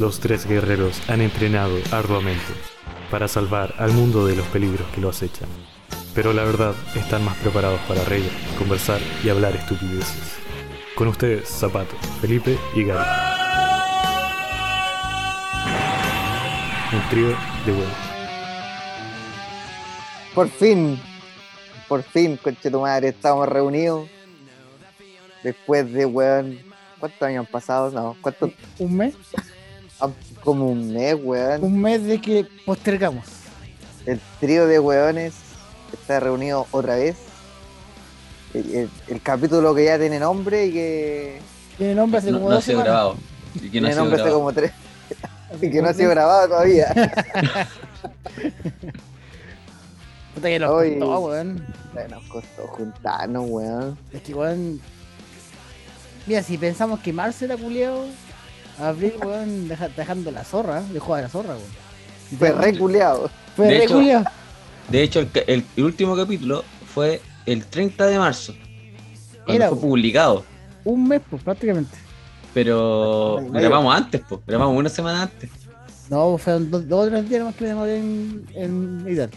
Los tres guerreros han entrenado arduamente para salvar al mundo de los peligros que lo acechan. Pero la verdad, están más preparados para reír, conversar y hablar estupideces. Con ustedes, Zapato, Felipe y Gary. Un trío de huevos. Por fin, por fin, conche tu madre, estamos reunidos. Después de, weón, ¿cuántos años han pasado? No, ¿cuántos? Un mes, Como un mes, weón. un mes de que postergamos. El trío de weones está reunido otra vez. El, el- el capítulo que ya tiene nombre y que Tiene nombre hace No, como no ha dos sido semanas. grabado. Y que no tiene ha sido nombre hace como tres y que no ha sido grabado todavía. Puta que nos Hoy- costó, weón. Nos costó juntarnos, weón. Es que, weón. Mira, si pensamos que marzo era culiao, abril, weón, deja- dejando la zorra, dejó a la zorra, weón. Fue re culiao. Fue De hecho- culiao. De hecho, el, ca- el- el último capítulo fue el 30 de marzo. Cuando Era, fue publicado. Un mes, pues, prácticamente. Pero Ay, grabamos antes, pues. Grabamos una semana antes. No, fueron dos, dos o tres días nomás que me demoré en, en editar.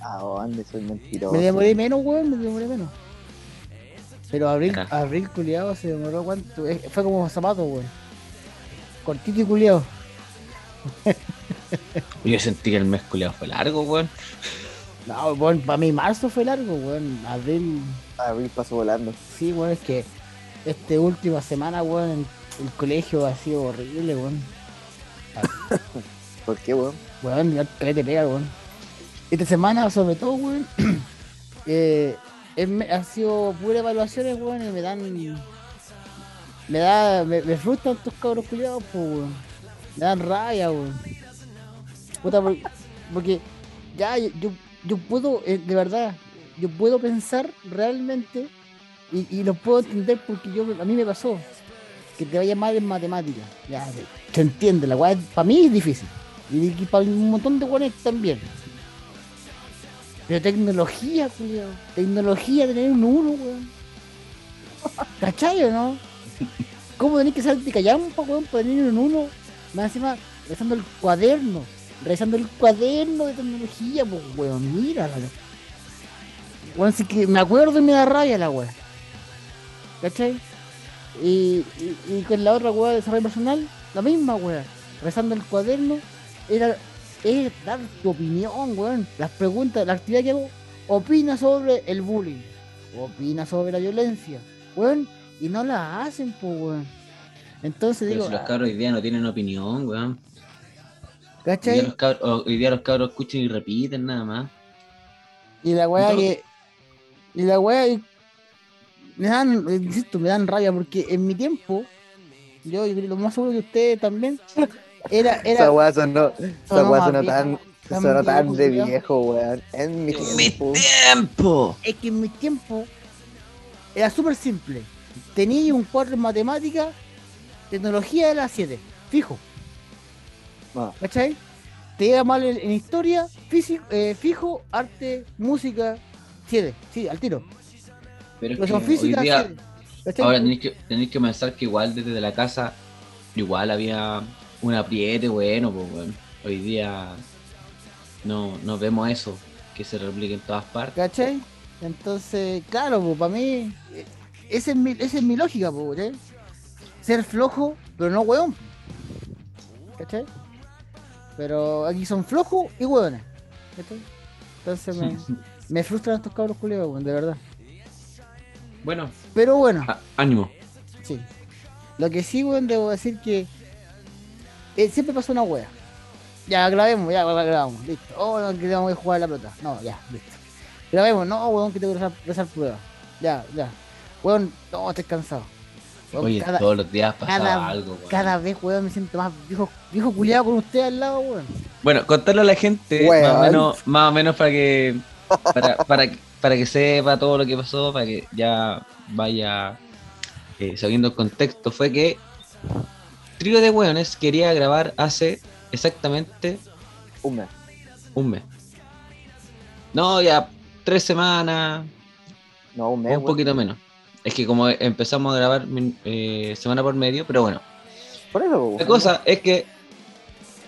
¿A dónde soy mentiroso? Me demoré menos, weón, me demoré menos. Pero abril, Ajá. abril culiado se demoró cuánto. Eh, Fue como zapato, weón. Cortito y culiado. Yo sentí que el mes culiado fue largo, weón. No, weón, para mí marzo fue largo, weón. Abril, Abril pasó volando. sí, weón, es que esta última semana, weón, el colegio ha sido horrible, weón. ¿Por qué, weón? Weón, ya te pega, weón. Esta semana, sobre todo, weón, eh, ha sido pura evaluaciones, weón, y me dan. Me da. Me, me frustran estos cabros culiados, pues, weón. Me dan rabia, weón. Puta, por- porque ya yo, yo, puedo, eh, de verdad, yo puedo pensar realmente y, y lo puedo entender porque yo a mí me pasó que te vaya mal en matemáticas. Ya, se- entiende, la weá para mí es difícil. Y, y para un montón de weones también. Pero tecnología, culiao. Tecnología, tener un uno, weón. ¿Cachai o no? ¿Cómo tenés que salir de callampa, weón, para tener un uno? Más encima, revisando el cuaderno. Revisando el cuaderno de tecnología, pues, weón. Mira, Weón, sí que me acuerdo y me da rabia la weón. ¿Cachai? Y, y, con la otra weá de desarrollo personal, la misma weá. Rezando el cuaderno, era es dar tu opinión, weón. Las preguntas, la actividad que hago, opina sobre el bullying, opina sobre la violencia, weón, y no la hacen, pues, weón. Entonces Pero digo, si los ah, cabros hoy día no tienen opinión, weón. Hoy día ¿cachai? los cabros, hoy día los cabros escuchan y repiten nada más. Y la weá No. que. Y la weá. y- Me dan, insisto, me dan rabia porque en mi tiempo, yo, yo creo lo más seguro que ustedes también, era. Esa era weá sonó, esa weá sonó tan, sonó tan de viejo, weón. En mi ¡En mi tiempo. tiempo! es que en mi tiempo era súper simple. Tenía un cuadro en matemática, tecnología de las 7, fijo, Ah, ¿cachai? Te iba mal en, en historia, físico, eh, fijo, arte, música, 7, sí, al tiro. Pero es Pero son que físicas, día, siete, ¿cachai? ahora tenéis que, tenéis que pensar que igual desde la casa, igual había un apriete bueno, pues weón. Hoy día no, no vemos eso, que se replique en todas partes. ¿Cachai? Entonces, claro, pues para mí, esa es mi, esa es mi lógica, pues, ¿cachai? Ser flojo, pero no hueón. ¿Cachai? Pero aquí son flojos y hueones. ¿Cachai? Entonces me, me frustran estos cabros culiados, weón, de verdad. Bueno, Pero bueno, á- ánimo. sí. Lo que sí, weón, debo decir que eh, siempre pasa una wea. Ya, grabemos, ya grabamos, listo. Oh, no, que tengo que jugar la pelota. No, ya, listo. Grabemos, no, weón, que tengo que rezar, rezar prueba. Ya, ya. Weón, no, estoy cansado. Weón, Oye, cada, todos los días pasaba cada- algo, weón. cada vez, weón, me siento más viejo, viejo culiado con usted al lado, weón. Bueno, contarle a la gente Weón. más o menos, más o menos para que para, para, que- para que sepa todo lo que pasó, para que ya vaya eh, sabiendo el contexto, fue que Trío de Hueones quería grabar hace exactamente un mes. un mes. No, ya tres semanas, No, un mes. un weón. poquito menos. Es que como empezamos a grabar eh, semana por medio, pero bueno. Por eso, La cosa es que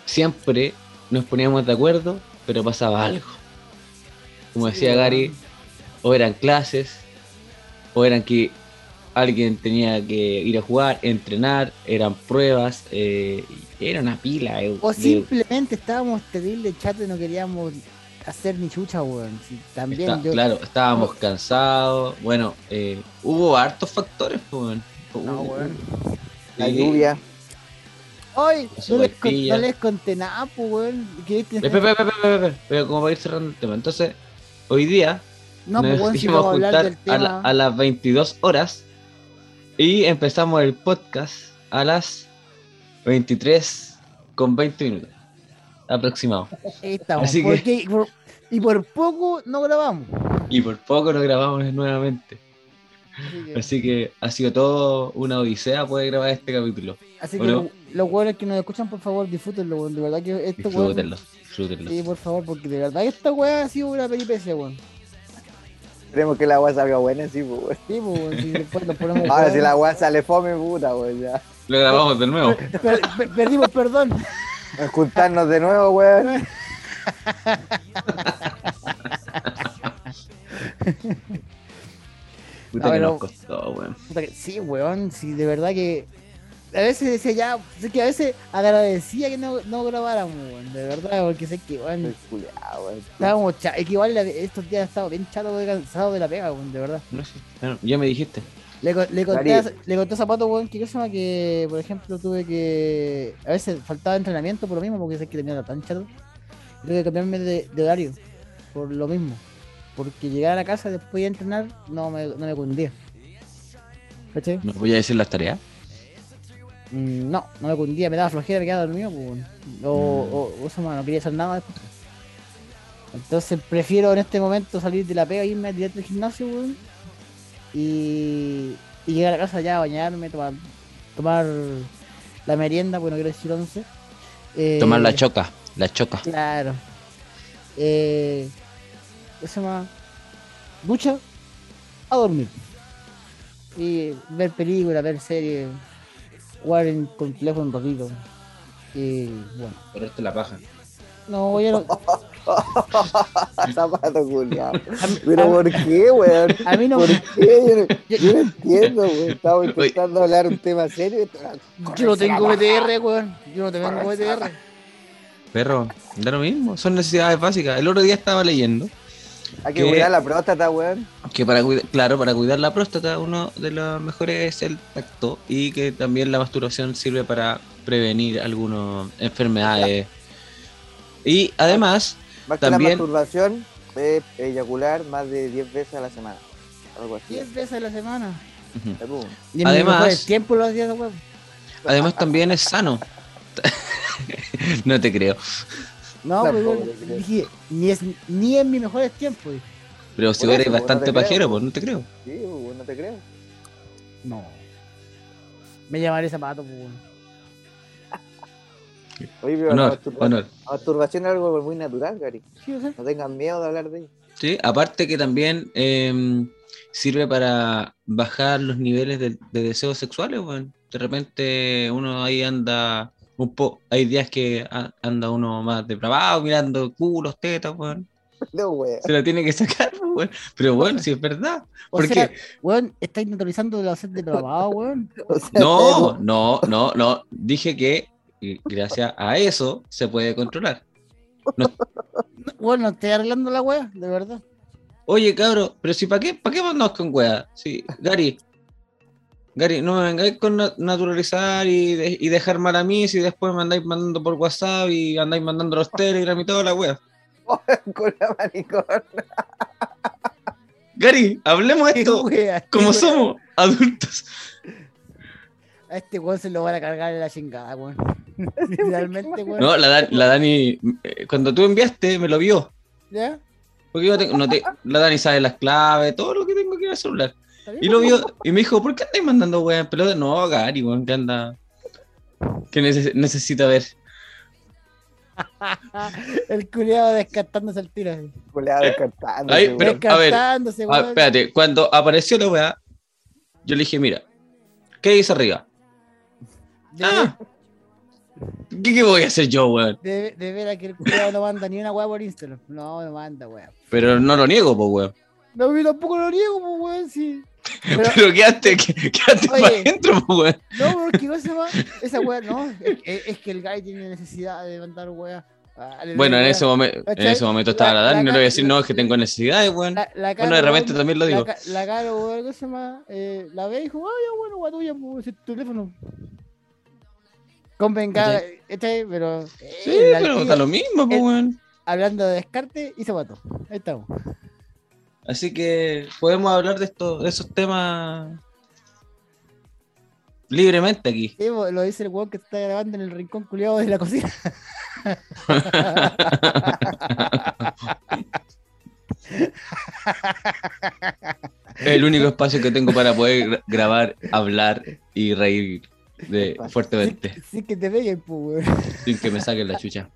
siempre nos poníamos de acuerdo, pero pasaba algo. Como decía. Gary, o eran clases, o eran que alguien tenía que ir a jugar, entrenar, eran pruebas, eh, era una pila. eh, O simplemente estábamos terrible chato y no queríamos hacer ni chucha, weón. Sí, también está- yo. Claro, estábamos cansados. Bueno, eh, hubo hartos factores, pues, weón. No, weón. La Sí. lluvia. Ay, no les, con- no les conté nada, pues, weón. Espera, espera, espera, Pero como para ir cerrando el tema. Entonces, hoy día No, pues, nos weón, si vamos a del juntar a, la- a las 22 horas y empezamos el podcast a las 23 con 20 minutos aproximado. Ahí estamos. así que- Porque- y, por, y por poco no grabamos. Y por poco nos grabamos nuevamente. Así que, Así que ha sido todo una odisea poder grabar este capítulo. así que bueno. los weones que nos escuchan, por favor, disfrútenlo. De verdad que esto. Disfrútenlo, disfrútenlo. Sí, por favor, porque de verdad esta weá ha sido una peripecia, weón. Esperemos que la agua salga buena, sí, pues, weón. Sí, pues, si después nos ponemos. Ahora, si la agua sale fome, puta, weón, ya. Lo grabamos de nuevo. Per- per- perdimos perdón. Juntarnos de nuevo, weón. Puta que nos no. costó, weón. Puta que- Sí, weón, sí, de verdad que. A veces decía ya, sé que a veces agradecía que no, no grabáramos, weón, de verdad, porque sé que, weón, estábamos chatos, es que igual estos días he estado bien chato, cansado de la pega, weón, de verdad. No sé, ya me dijiste. Le, le conté, a, le conté a Zapato, weón, que que, por ejemplo, tuve que. A veces faltaba entrenamiento por lo mismo, porque sé que tenía tan chato. Tuve que cambiarme de, de horario, por lo mismo. Porque llegar a la casa después de entrenar no me, no me cundía. ¿Cachai? ¿Me voy a decir las tareas? Mm, no, no me cundía, me daba flojera, me quedaba dormido, pues, weón. o, o, o eso, no quería hacer nada después. Entonces prefiero en este momento salir de la pega, irme directo al gimnasio, weón. Y, y llegar a casa ya, bañarme, tomar, tomar la merienda, bueno, quiero decir once. Eh, Tomar la choca, la choca. Claro. Eh, ¿Qué se llama? Ducha, a dormir. Y ver películas, ver series, jugar en complejo un ratito. Y bueno. Ponerte la paja. No, ya no. Zapato mí, Pero a- ¿por qué, weón? a mí no ¿Por qué? Yo no, yo no entiendo, weón. Estamos intentando hablar un tema serio. Yo no tengo BTR, weón. Yo no tengo BTR. Perro, da lo mismo, son necesidades básicas. El otro día estaba leyendo Hay que cuidar la próstata, weón. que para cuidar, claro, para cuidar la próstata uno de los mejores es el tacto y que también la masturbación sirve para prevenir algunas enfermedades. Y además, Más que También- la masturbación, es eyacular más de 10 veces a la semana. Algo así. 10 veces a la semana. Eh, pum. Y Además- el tiempo lo hacía además también es sano. no te creo. No, pues weón, te creo. dije, ni, es, ni en mis mejores tiempos. Pero si eres pues, bastante no pajero, pues no te creo. Sí, no te creo. No. Me llamaré zapato, pues. Oye, pero la, Honor, masturba- honor. la masturbación es algo muy natural, Gary. Sí. No tengan miedo de hablar de ello. Sí, aparte que también eh, sirve para bajar los niveles de, de deseos sexuales, weón. De repente uno ahí anda un poco, hay días que anda uno más depravado mirando culos, tetas, weón. No, weón. Se la tiene que sacar, weón. Pero bueno, si es verdad. O Porque sea, weón, estáis naturalizando la sed de lavado, weón. O sea, no, no, no, no. Dije que eh, gracias a eso se puede controlar. No estoy arreglando la weá, de verdad. Oye, cabro, pero si para qué, para qué mandamos con weá? Sí, Gary. Gary, no me vengáis con na- naturalizar y, de- y dejar mal a mí si después me andáis mandando por WhatsApp y andáis mandando los Telegram y toda la wea. con la maricón. Gary, hablemos de esto Wea, como wea. somos adultos. A este weón se lo van a cargar en la chingada, weón. Literalmente, weón. No, la, Dan- la Dani, eh, cuando tú enviaste, me lo vio. ¿Ya? Porque yo tengo- no te- la Dani sabe las claves, todo lo que tengo que ir al celular. Y lo vio y me dijo, ¿por qué andáis mandando weá en pelota? No, Gary, weón, que anda. Que neces- necesita ver. El culiado descartándose el tiro. así. Culeado descartando. Ay, pero- weón. a ver, Descartándose, Ah, weón. espérate, cuando apareció la weá, yo le dije, mira, ¿qué dice arriba? Ya, Ah, ¿Qué, qué voy a hacer yo, weón? De, de ver a que el culiado no manda ni una weá por Instagram. No, me manda, weón. Pero no lo niego, pues, weón. No, yo tampoco lo niego, pues, weón, sí. Pero, Pero quédate, qué- quédate Oye. para adentro, pues, weón. no, porque no se va. Esa weá, no. Es, que el guy tiene necesidad de mandar weá. Ah, Bueno, en ese, momento, en ese momento estaba La- la Dani, no le voy a decir, no, es que tengo necesidades, weón. La, la Bueno, de repente también lo digo. La, ca- la Caro, weón, ¿qué se llama? Eh, la ve y dijo, ah, ya, bueno, weá tuya, pues, tu teléfono. Convenga, este, pero. Sí, pero está lo mismo, pues, weón. Hablando de descarte, y se mató. Ahí estamos. Así que podemos hablar de, esto, de esos temas libremente aquí. Sí, lo dice el weón que está grabando en el rincón culiado de la cocina. Es el único espacio que tengo para poder gra- grabar, hablar y reír de fuertemente, Sí que te peguen, pues, weón. sin que me saquen la chucha.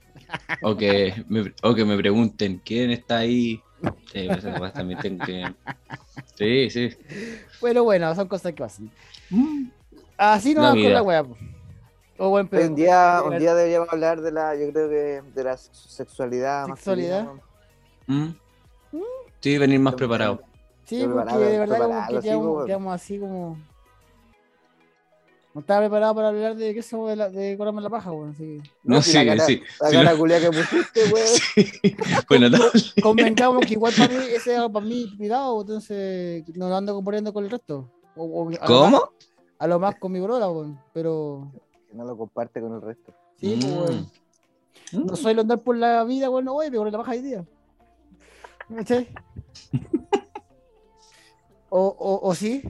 O que me, o que me pregunten quién está ahí. Sí, cosas también tengo que. Sí, sí. Bueno, bueno, son cosas que pasan. Así no La vamos con la weá, po. O buen Hoy un día, un día deberíamos hablar de la, yo creo que de la sexualidad. Sexualidad. masculina, weón. ¿Mm? Sí, venir más preparado. Sí, porque de verdad como que quedamos, weón. quedamos así como. No estaba preparado para hablar de qué somos de, la, de la paja, weón. Así que No, si sí, la cara, sí. La sí, cara no- culia que pusiste, weón. sí. Bueno, convengamos que igual para mí ese es para mí cuidado, entonces no lo ando componiendo con el resto. O- o a lo más- ¿Cómo? a lo más con mi broda, weón. Pero. Que no lo comparte con el resto. Sí, pues, Mm. weón. Mm. No soy andar por la vida, weón, no voy, me corre la paja hoy día. ¿Cachai? o, o, o sí.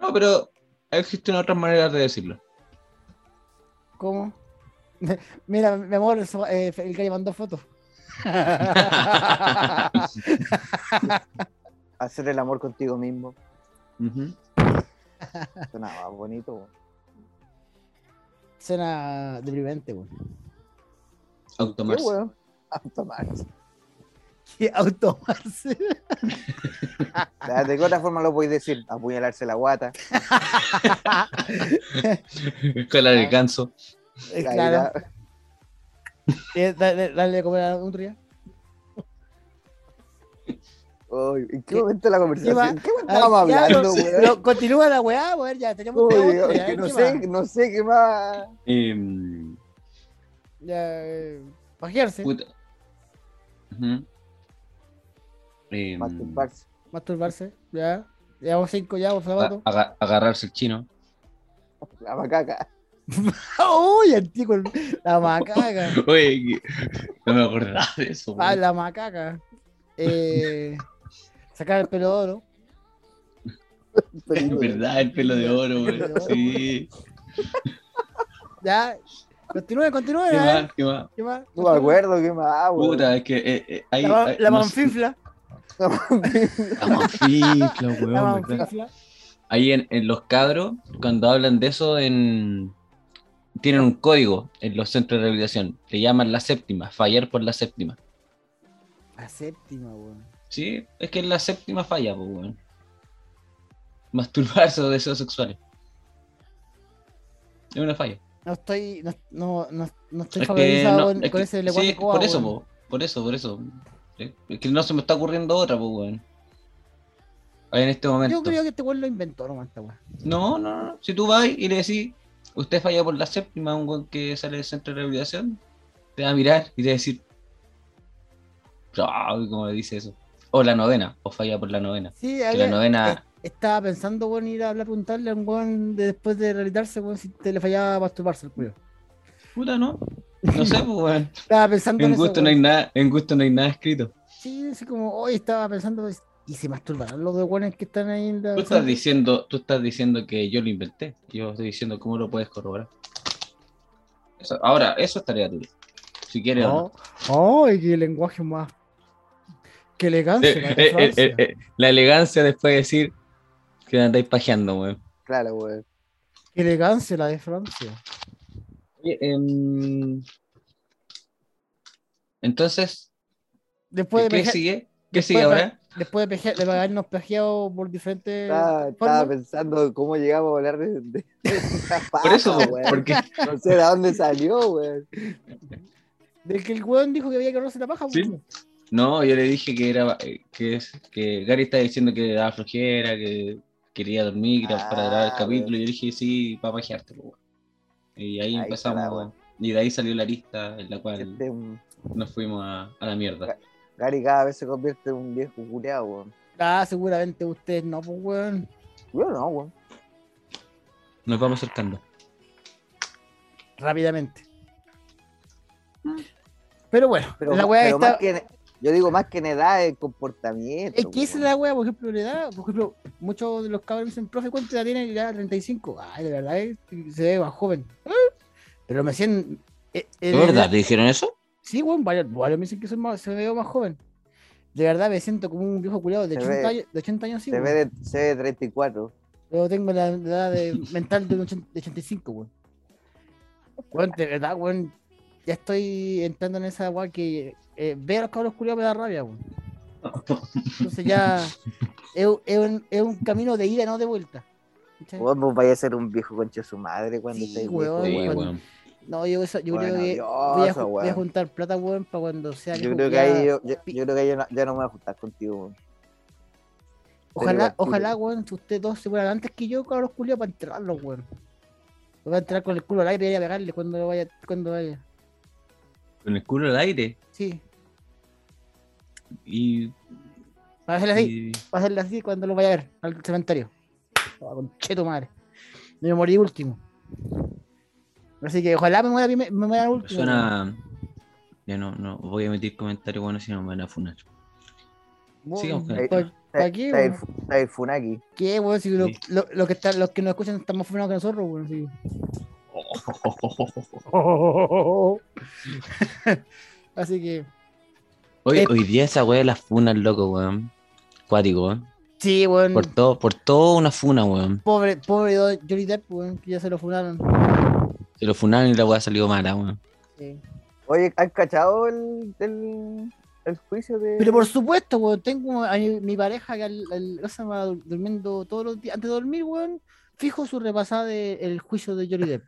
No, pero existen otras maneras de decirlo. ¿Cómo? Mira, mi amor, eso, eh, el que mandó fotos. Hacer el amor contigo mismo. Ujú. Suena más bonito, weón. Suena deprimente, weón. ¿Qué, Automarse. weón? Automarse. ¿Qué automarse? Ya, ¿De qué otra forma lo podéis decir? Apuñalarse la guata. Colar el ganso. Eh, claro. la- Eh, dale, dale a comer a un día. Uy, ¿En qué ¿Qué- momento de la conversación? ¿Qué me estábamos Ah, hablando, pero- weón? pero continúa la weá, weón, ya teníamos Uy, tema, es ya, que no ¿qué sé, más? no sé qué más. Em, Ya, eh, pajearse, puta. Ujú. Em, Masturbarse. masturbarse, ya. Llevamos cinco ya, por favor. aga- agarrarse el chino. La macaca. Uy, antiguo, la macaca. Oye, no me acordaba de eso. Ah, la macaca. Eh, sacar el pelo de oro. Es verdad, el pelo de oro, oro. Sí. Ya. Continúe, continúe. ¿Qué ver, más? ¿Qué más? ¿Qué más? No me acuerdo qué más, weón. Puta, es que eh, eh, hay. La, hay- la. Ahí en, en los cadros, cuando hablan de eso, en tienen un código en los centros de rehabilitación. Le llaman la séptima, fallar por la séptima. La séptima, weón. Sí, es que es la séptima falla, pues, weón. Masturbarse o deseos sexuales. Es una falla. No estoy, no, no, no, no estoy Es que familiarizado no- con, es con que- ese lenguaje sí, por eso, po, por eso, por eso. Es que no se me está ocurriendo otra, pues, weón. Ahí en este momento. Yo creo que este weón lo inventó nomás esta weón. No, no, no. Si tú vas y le decís, usted falla por la séptima, un weón que sale del centro de rehabilitación, te va a mirar y te va a decir, "Ay, ¿cómo le dice eso? O la novena, o falla por la novena. Sí, Que la novena, eh, estaba pensando, weón, ir a hablar, preguntarle a un weón de- después de realizarse, weón, si te le fallaba masturbarse el culo. puta, ¿no? No sé, pues, weón. Estaba pensando en, En eso, gusto no hay nada, en gusto no hay nada escrito. Sí, así como, hoy estaba pensando, ¿y se masturbarán los dos weones que están ahí en la Tú estás diciendo, tú estás diciendo que yo lo inventé. Yo estoy diciendo cómo lo puedes corroborar. Eso- ahora, eso estaría tuyo. Si quieres o no. Oh, ¡Ay, qué lenguaje más! ¡Qué elegancia! la Eh, de eh, eh, Francia. eh, eh, la elegancia después de decir que andáis pajeando, weón. Claro, weón. ¡Qué elegancia la de Francia! Em, Entonces, Después ¿qué peje- sigue? ¿Qué sigue ahora? Después de, peje- de habernos pejeado por diferentes. Estaba, estaba pensando cómo llegamos a hablar de, de, de esa Por eso, paja, weón. porque No sé de dónde salió, weón. Del que el weón dijo que había que ahorrarse la paja. Sí. no, yo le dije que era eh, que, es- que Gary estaba diciendo que le daba flojera, que quería dormir gra- para grabar el Ah, capítulo. Y yo dije, sí, para pajearte. weón. Y ahí Ahí empezamos. está weá. y de ahí salió la lista en la cual Este, un- nos fuimos a, a la mierda. Gary cada vez se convierte en un viejo culeado, weón. Ah, seguramente ustedes no, pues weón. Yo no, weón. Nos vamos acercando. Rápidamente. Pero bueno, Pero, la weá está. más que en- yo digo más que en edad, en comportamiento. Es que esa es la weá, por ejemplo, la edad. Por ejemplo, muchos de los cabros me dicen, profe, ¿cuánta edad tiene? Ya 35. Ay, de verdad, eh, se ve más joven. Pero me decían. eh, eh, ¿De verdad te dijeron eso? Sí, weón, varios, varios me dicen que soy más, se me veo más joven. De verdad me siento como un viejo culiado de Se 80 ve- años, de 80 años sí, Se ve, de, se ve de 34. Pero tengo la edad de- mental de, un ochen- de 85, weón. Weón, de verdad, weón. Ya estoy entrando en esa weá que eh, ver a los cabros culiados me da rabia, weón. Entonces ya es, un- es un, es un camino de ida, no de vuelta. ¿cachai? Vos vos vais a ser un viejo concha de su madre cuando Sí, estéis weón, viejo, Sí, weón. weón. No, yo, eso, yo Bueno, creo que Dios, voy, a, voy juntar plata, weón, para cuando sea Yo creo que ahí yo, yo, yo creo que ahí yo no, ya no me voy a juntar contigo. weón. Ojalá, ojalá, weón, si ustedes dos se fueran antes que yo, cabros culiados, para enterrarlos, weón. Voy a enterrar con el culo al aire y a pegarle cuando vaya, cuando vaya. Con el culo al aire. Sí, Y, para hacerle así. y- Va a hacerle así cuando lo vaya a ver al cementerio. Oh, conche tu madre. Me morí último. Así que ojalá me muera, me muera último. suena. Ya no, no voy a emitir comentarios buenos si no me van a funar. Weón, sigamos con ¿pa- el ¿pa- tema. ¿pa' qué, Está el, está Funaki. ¿Qué, weón? Si lo- Sí. lo- lo que están- los que nos escuchan están más funados que nosotros, weón. sí. Así que, Hoy, Eh. hoy día esa wea de las funas, loco, weón. Cuático, weón. sí, weón. Por todo, por todo una funa, weón. Pobre, pobre Johnny Depp, weón, que ya se lo funaron. Se lo funaron y la wea salió mala, weón. Sí. Oye, ¿has cachado el, el, el juicio de.? Pero por supuesto, weón, tengo a mi, mi pareja que al, al- va durmiendo todos los días, antes de dormir, weón, fijo su repasada del juicio de Johnny Depp.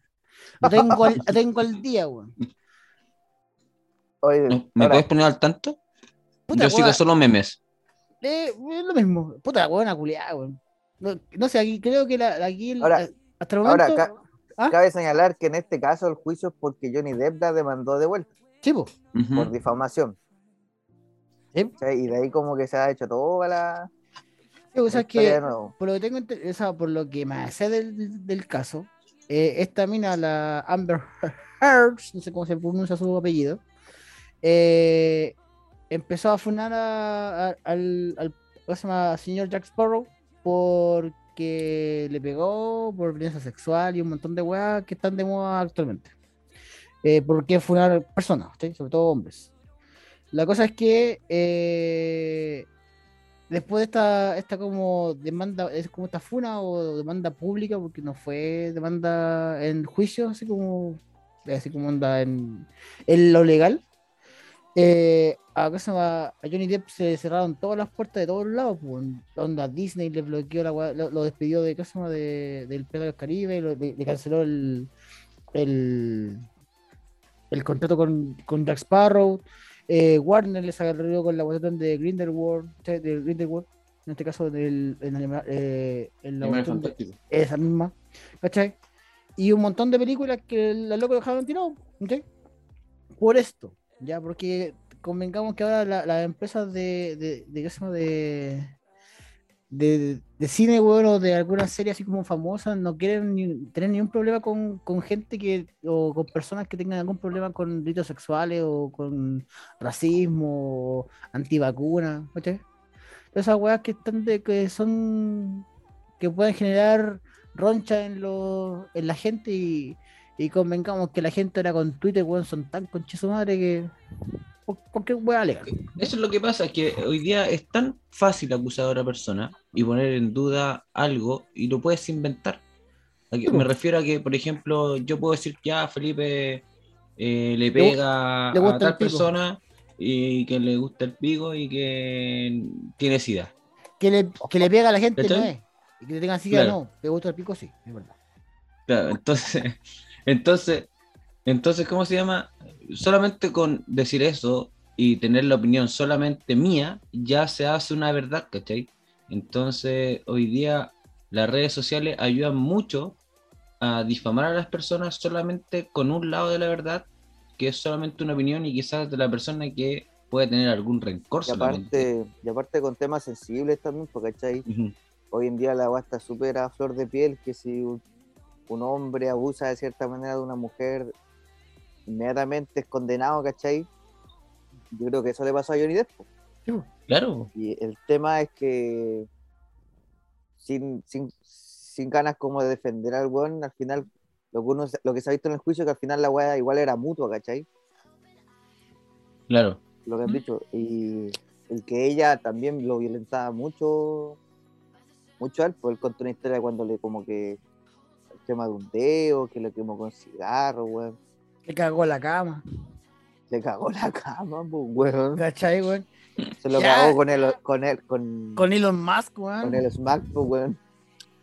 Lo tengo al, lo tengo al día, weón. Oye, ¿Me, ahora, puedes poner al tanto? Puta, Yo sigo solo memes. eh, es lo mismo. Puta, weón, culiada, weón. No, no sé, aquí creo que la, aquí el- Ahora- hasta el ahora momento. acá- ¿Ah? cabe señalar que en este caso el juicio es porque Johnny Depp la demandó de vuelta Sí, po. Por difamación. Sí. Y de ahí como que se ha hecho toda la. Sí, o sea, que por lo que tengo o sea, por lo que me sé del, del caso, eh, esta mina, la Amber Heard, no sé cómo se pronuncia su apellido, eh, empezó a funar al, señor Jack Sparrow porque le pegó por violencia sexual y un montón de weas que están de moda actualmente. Eh, ¿Por qué funar personas? Sobre todo hombres. La cosa es que eh, después de esta, esta como demanda, es como esta funa o demanda pública, porque no fue demanda en juicio, así como, así como anda en lo legal. Eh, a, Johnny Depp se cerraron todas las puertas de todos lados. Pues, onda Disney le bloqueó la lo, lo despidió de, ¿cómo se llama? de del Pirata del Caribe, lo- le, le canceló el, el, el contrato con, con Jack Sparrow. Eh, Warner les agarró con la cuestión de Grindelwald, de Grindelwald, en este caso del, en, eh, en la de- esa misma, ¿cachai? Y un montón de películas que la loco dejaron tirado, ¿cachai? Por esto, ya, porque convengamos que ahora la- las empresas de, de, de, de, cine, weón, o de algunas series así como famosas, no quieren tener ningún problema con, con gente que, o con personas que tengan algún problema con delitos sexuales o con racismo, o antivacunas, ¿cachai? Esas weas que están de, que son, que pueden generar roncha en, los en la gente y, y convengamos que la gente ahora con Twitter, weón, son tan conches su madre que cu- cualquier wea legal. Eso es lo que pasa, que hoy día es tan fácil acusar a otra persona y poner en duda algo y lo puedes inventar. Aquí Sí, me refiero a que, por ejemplo, yo puedo decir que ya Felipe eh, le pega le a tal persona y que le gusta el pico y que tiene sida. Que le, que le pega a la gente no es. Y que le tengan sida Claro. no. Te gusta el pico, sí, es verdad. Claro, entonces, entonces, entonces, ¿cómo se llama? Solamente con decir eso y tener la opinión solamente mía, ya se hace una verdad, ¿cachai? Entonces, hoy día las redes sociales ayudan mucho a difamar a las personas solamente con un lado de la verdad, que es solamente una opinión y quizás de la persona que puede tener algún rencor Y aparte, y aparte con temas sensibles también, porque ¿cachai? Hoy en día la agua está súper a flor de piel, que si un, hombre abusa de cierta manera de una mujer, inmediatamente es condenado, ¿cachai? Yo creo que eso le pasó a Johnny Depp. Claro, Y el tema es que sin, sin, sin ganas como de defender al weón, al final lo que, uno, lo que se ha visto en el juicio es que al final la weá igual era mutua, ¿cachai? claro. Lo que han dicho. Y el que ella también lo violentaba mucho, mucho a él, pues él contó una historia cuando le como que el tema de un dedo, que lo quemó con cigarro, weón. Le cagó la cama. Le cagó la cama, pues, weón. ¿Cachai, weón? Se lo Ya. cagó con el, con el, con, Con Elon Musk, weón. con el smack, pues, weón.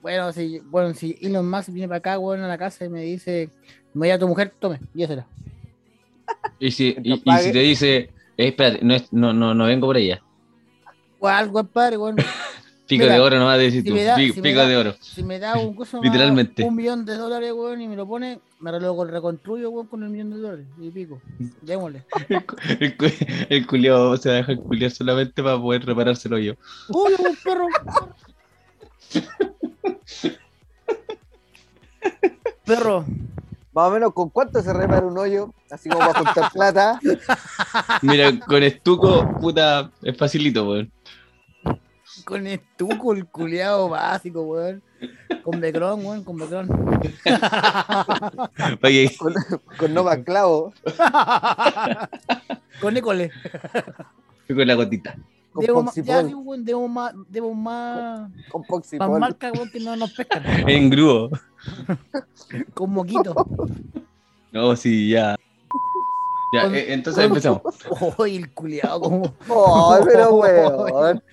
Bueno, si, bueno, si Elon Musk viene para acá, weón, a la casa y me dice, me voy a tu mujer, tome, llévesela. Y si, y, y si te dice, eh, espérate, no, es- no, no, no vengo por ella. Weón, weón, padre, weón. Pico Mira, de oro nomás decir si tú. da- pico si me pico da- de oro. Si me da un coso más, Literalmente. un millón de dólares, weón, y me lo pone, me lo reconstruyo, weón, con el millón de dólares. Y pico. Démosle. El, cu- el culiao se va a dejar culiar solamente para poder reparárselo yo. Uy, un perro. Perro. Más o menos, ¿con cuánto se repara un hoyo? Así como para juntar plata. Mira, con estuco, puta, es facilito, weón. Con estuco, el culiado básico, weón. Con Becron, weón, con Becron. Que, Con, con Nova Clavo. con École. con la gotita. Con Debo, ma- ya, weón, debo más, debo más, Con más Poxipol. marcas, weón, que no nos pescan. En grúo. Con moquito. No, sí, ya. Ya, Con- eh, entonces con- empezamos. Uy, el culiado, como Oh, pero weón.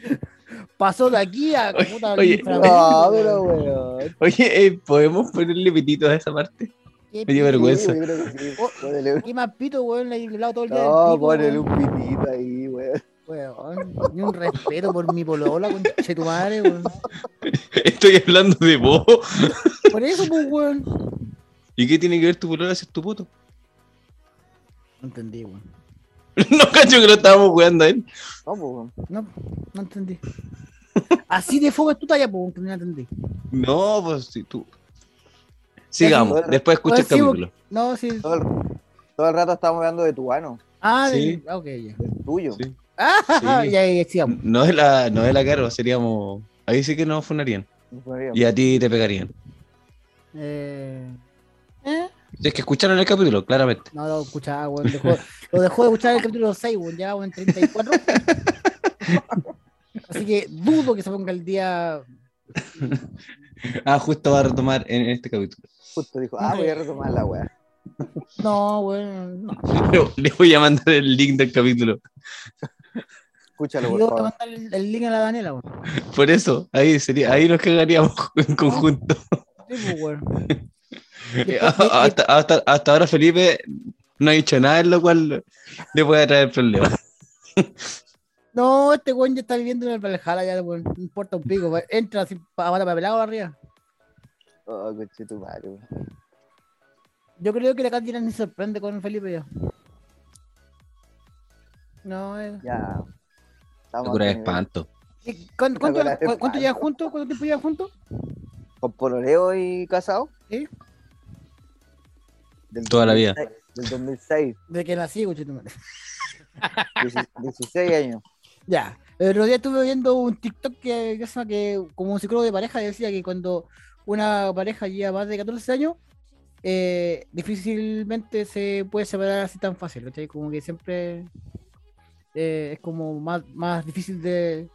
Pasó de aquí a Oye, puta, oye, No, weón. pero weón. Oye, eh, ¿podemos ponerle pititos a esa parte? Me dio vergüenza. Sí. Oh, ¿Qué más pito, weón? Le he hablado todo el día No, ponele un pitito ahí, weón. Weón, Ni un respeto por mi polola, conche tu madre, weón. Estoy hablando de vos. Por eso, pues, weón. ¿Y qué tiene que ver tu polola si es tu puto? No entendí, weón. No cacho que lo estábamos jugando a él. No, pues, weón. No, no entendí. Así de fuego es tu talla, pues, que no entendí. No, pues si tú. Sigamos, sí. después escucha el Pues, sí, capítulo. No, sí. Todo el, todo el rato estamos hablando de tu ano, Ah, de- Sí. ah, ok, ya. del tuyo. Sí. Ah, Sí. ya, ya, sigamos. No es la, no es la caro, seríamos. Ahí sí que nos funarían. Y a ti te pegarían. Eh, ¿eh? Es que escucharon el capítulo, claramente. No lo escuchaba, weón. Dejó, lo dejó de escuchar el capítulo 6, weón. Ya en 34. Así que dudo que se ponga el día. Ah, justo va a retomar en este capítulo. Justo dijo, ah, voy a retomar la weá. No, weón. No. Le, le voy a mandar el link del capítulo. Escúchalo, por voy a favor. mandar el, el link a la Daniela, weón. Por eso, ahí sería, ahí nos cagaríamos en conjunto. Sí, pues, weón. Eh, hasta, hasta, hasta ahora Felipe no ha dicho nada en lo cual le puede traer problemas. No, este weón ya está viviendo en el Valhalla, ya, weón. No importa un pico, weón. Entra así para para pelado arriba. Oh, coche tu madre, weón. Yo creo que la Katy ni sorprende con Felipe ya. No, eh. Ya. Estamos Cura de espanto. ¿Y ¿Cuánto, cuánto, llevan juntos? ¿Cuánto tiempo llevan juntos? ¿Con pololeo y casado? Sí. Del Toda la vida. 2006, Del 2006. De que nací, coche tu madre. 16 16 años. Ya. El otro día estuve viendo un TikTok que, que, que como un psicólogo de pareja decía que cuando una pareja lleva más de 14 años, eh, difícilmente se puede separar así tan fácil, ¿cachai? Como que siempre eh, es como más, más difícil de,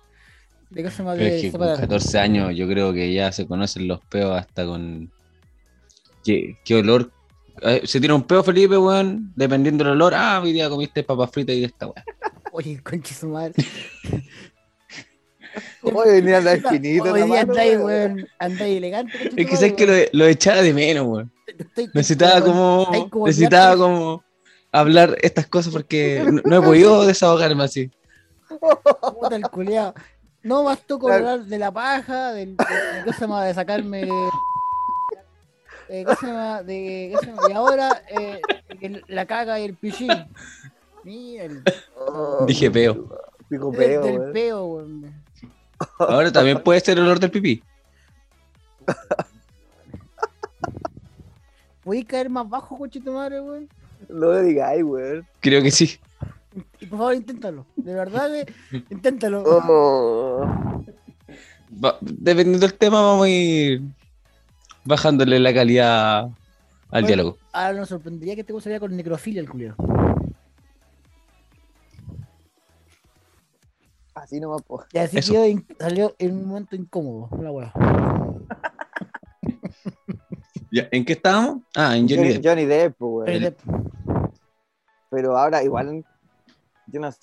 de, ¿qué se llama? Pero de es que con separar. 14 años yo creo que ya se conocen los peos hasta con... ¿Qué, qué olor? Eh, Se tira un peo Felipe, weón, dependiendo del olor. Ah, hoy día comiste papas fritas y de esta weón. Oye, conche su madre. Hoy venía a andar finito. Hoy día andáis, weón. Andáis elegante. Es que sabes que lo, lo echaba de menos, weón. Necesitaba como, necesitaba como hablar estas cosas porque no, he podido desahogarme así. Puta el culiao. No bastó con Claro. hablar de la paja, del, de, de, ¿qué se llama? de sacarme. eh, ¿qué se llama? De, ¿qué se llama? Y ahora eh, el- la caga y el pichín. El, Oh, Dije peo. Dijo del, peo, del weón. peo, weón. Ahora también puede ser el olor del pipí. ¿Podéis caer más bajo, coche tu madre, weón? No lo digáis, weón. Creo que sí. Y por favor, inténtalo. De verdad, que inténtalo. Oh. Va- dependiendo del tema, vamos a ir bajándole la calidad al Bueno. diálogo. Ahora nos sorprendería que te gustaría con necrofilia el culiao. Así nomás, po. Y así Eso. quedó in- salió en un momento incómodo, la weá. Ya, ¿En qué estábamos? Ah, en Johnny Johnny, Depp. Johnny Depp, po, weón. Johnny Depp. Pero ahora igual, yo no sé,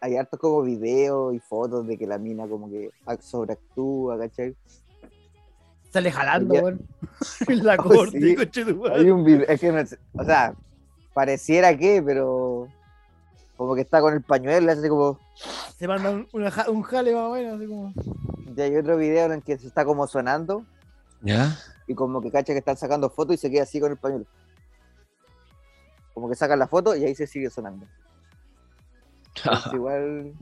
hay hartos como videos y fotos de que la mina como que ac- sobreactúa, ¿cachai? Sale jalando, Ya. weón. En la Oh, corte, sí. coche tu madre. Hay un video, es que no sé, o sea, pareciera que, pero como que está con el pañuelo, así como, Se manda un, un jale más o menos, así como. y hay otro video en el que se está como sonando ¿Ya? y como que cacha que están sacando fotos y se queda así con el pañuelo. Como que sacan la foto y ahí se sigue sonando. Entonces, igual,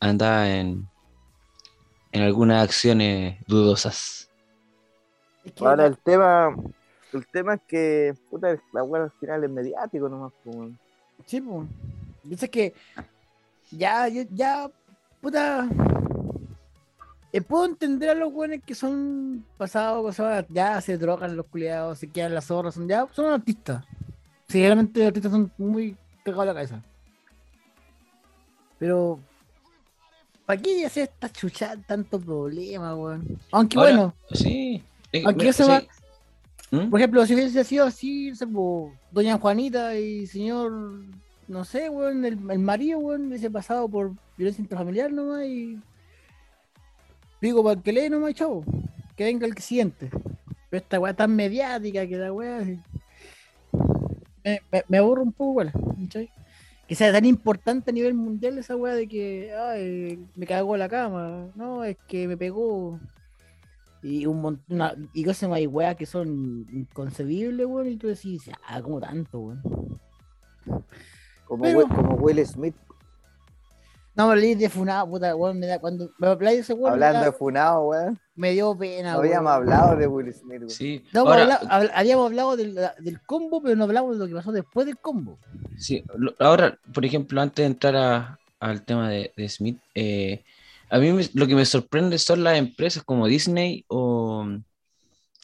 Anda en, en algunas acciones dudosas. Ahora el tema, el tema es que, puta, la weá al final es mediático nomás, weón. Sí, pues. Dices que ya, ya, ya, puta. eh, puedo entender a los buenos que son pasados, o sea, ya se drogan los culiados, se quedan las zorras, son ya, son artistas. Sí, realmente los artistas son muy pegados a la cabeza. Pero, ¿para qué hacer esta chucha tanto problema, weón? Aunque Ahora, bueno, Sí. Eh, Aquí me- se va-. ¿Mm? por ejemplo, si hubiese sido así, po, doña Juanita y señor, no sé, weón, el, el marido, weón, hubiese pasado por violencia intrafamiliar nomás y. Digo, para que lee nomás, chavo. Que venga el siguiente. Pero esta weá tan mediática que la weá. Me, me, aburre un poco, weón. ¿cachai? Que sea tan importante a nivel mundial esa weá de que ay, me cagó la cama. No, es que me pegó. Y un montón, y cosas más, weas que son inconcebibles, weón, y tú decís, ah, como tanto, weón. Como, Pero- Will- como Will Smith, No, me leí de funado, puta, weón, me da, cuando me habláis de ese weón, hablando da- de Funado, weón. me dio pena, No habíamos hablado de Will Smith, weón. Sí. No, Ahora, habíamos hablado del, del combo, pero no hablamos de lo que pasó después del combo. Sí, ahora, por ejemplo, antes de entrar a- al tema de, de Smith, eh, a mí lo que me sorprende son las empresas como Disney o,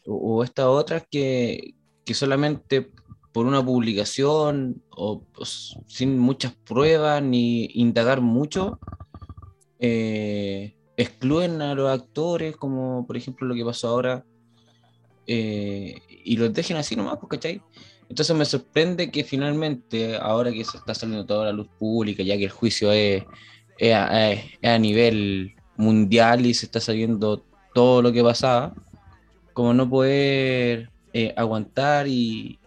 o, o estas otras que, que solamente por una publicación o sin muchas pruebas ni indagar mucho, eh, excluyen a los actores, como por ejemplo lo que pasó ahora, eh, y los dejen así nomás, pues, ¿cachai? Entonces me sorprende que finalmente, ahora que se está saliendo toda la luz pública, ya que el juicio es, es a, es a nivel mundial y se está sabiendo todo lo que pasaba, como no poder eh, aguantar y,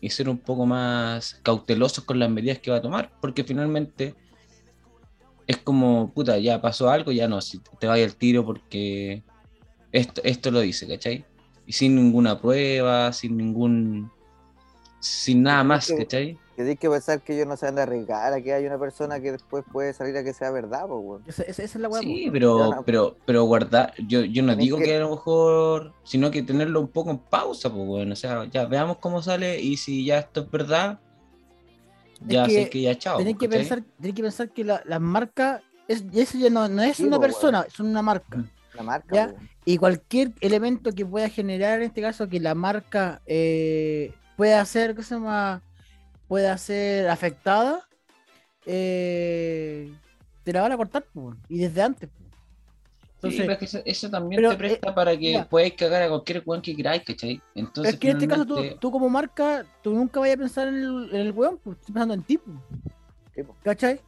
y ser un poco más cautelosos con las medidas que va a tomar, porque finalmente es como, puta, ya pasó algo, ya no, si te vaya el tiro porque esto, esto lo dice, ¿cachai? Y sin ninguna prueba, sin ningún sin nada más, ¿cachai? Que tienes que pensar que ellos no se van a arriesgar a que hay una persona que después puede salir a que sea verdad, pues, weón. Esa, esa- esa es la weá. Sí, po. pero, no. pero, pero guardar, yo, yo no digo que... que- a lo mejor, sino que tenerlo un poco en pausa, pues bueno, o sea, ya veamos cómo sale y si ya esto es verdad, ya que sé que ya chao. Tenés que pensar, tenés que pensar que la, las marcas, es, eso ya no, no es Sí, una po, persona, es una marca. La marca, Ya. pues, weón. Y cualquier elemento que pueda generar, en este caso, que la marca eh, pueda ser, ¿qué se llama? Pueda ser afectada, eh, te la van a cortar, po, y desde antes. Sí, Entonces, pero es que eso, eso también pero, te presta eh, para que mira. podáis cagar a cualquier weón que queráis, ¿cachai? Entonces, es que en este caso tú, como marca, tú nunca vayas a pensar en el, en el weón, pues, estás pensando en ti. po. ¿Cachai?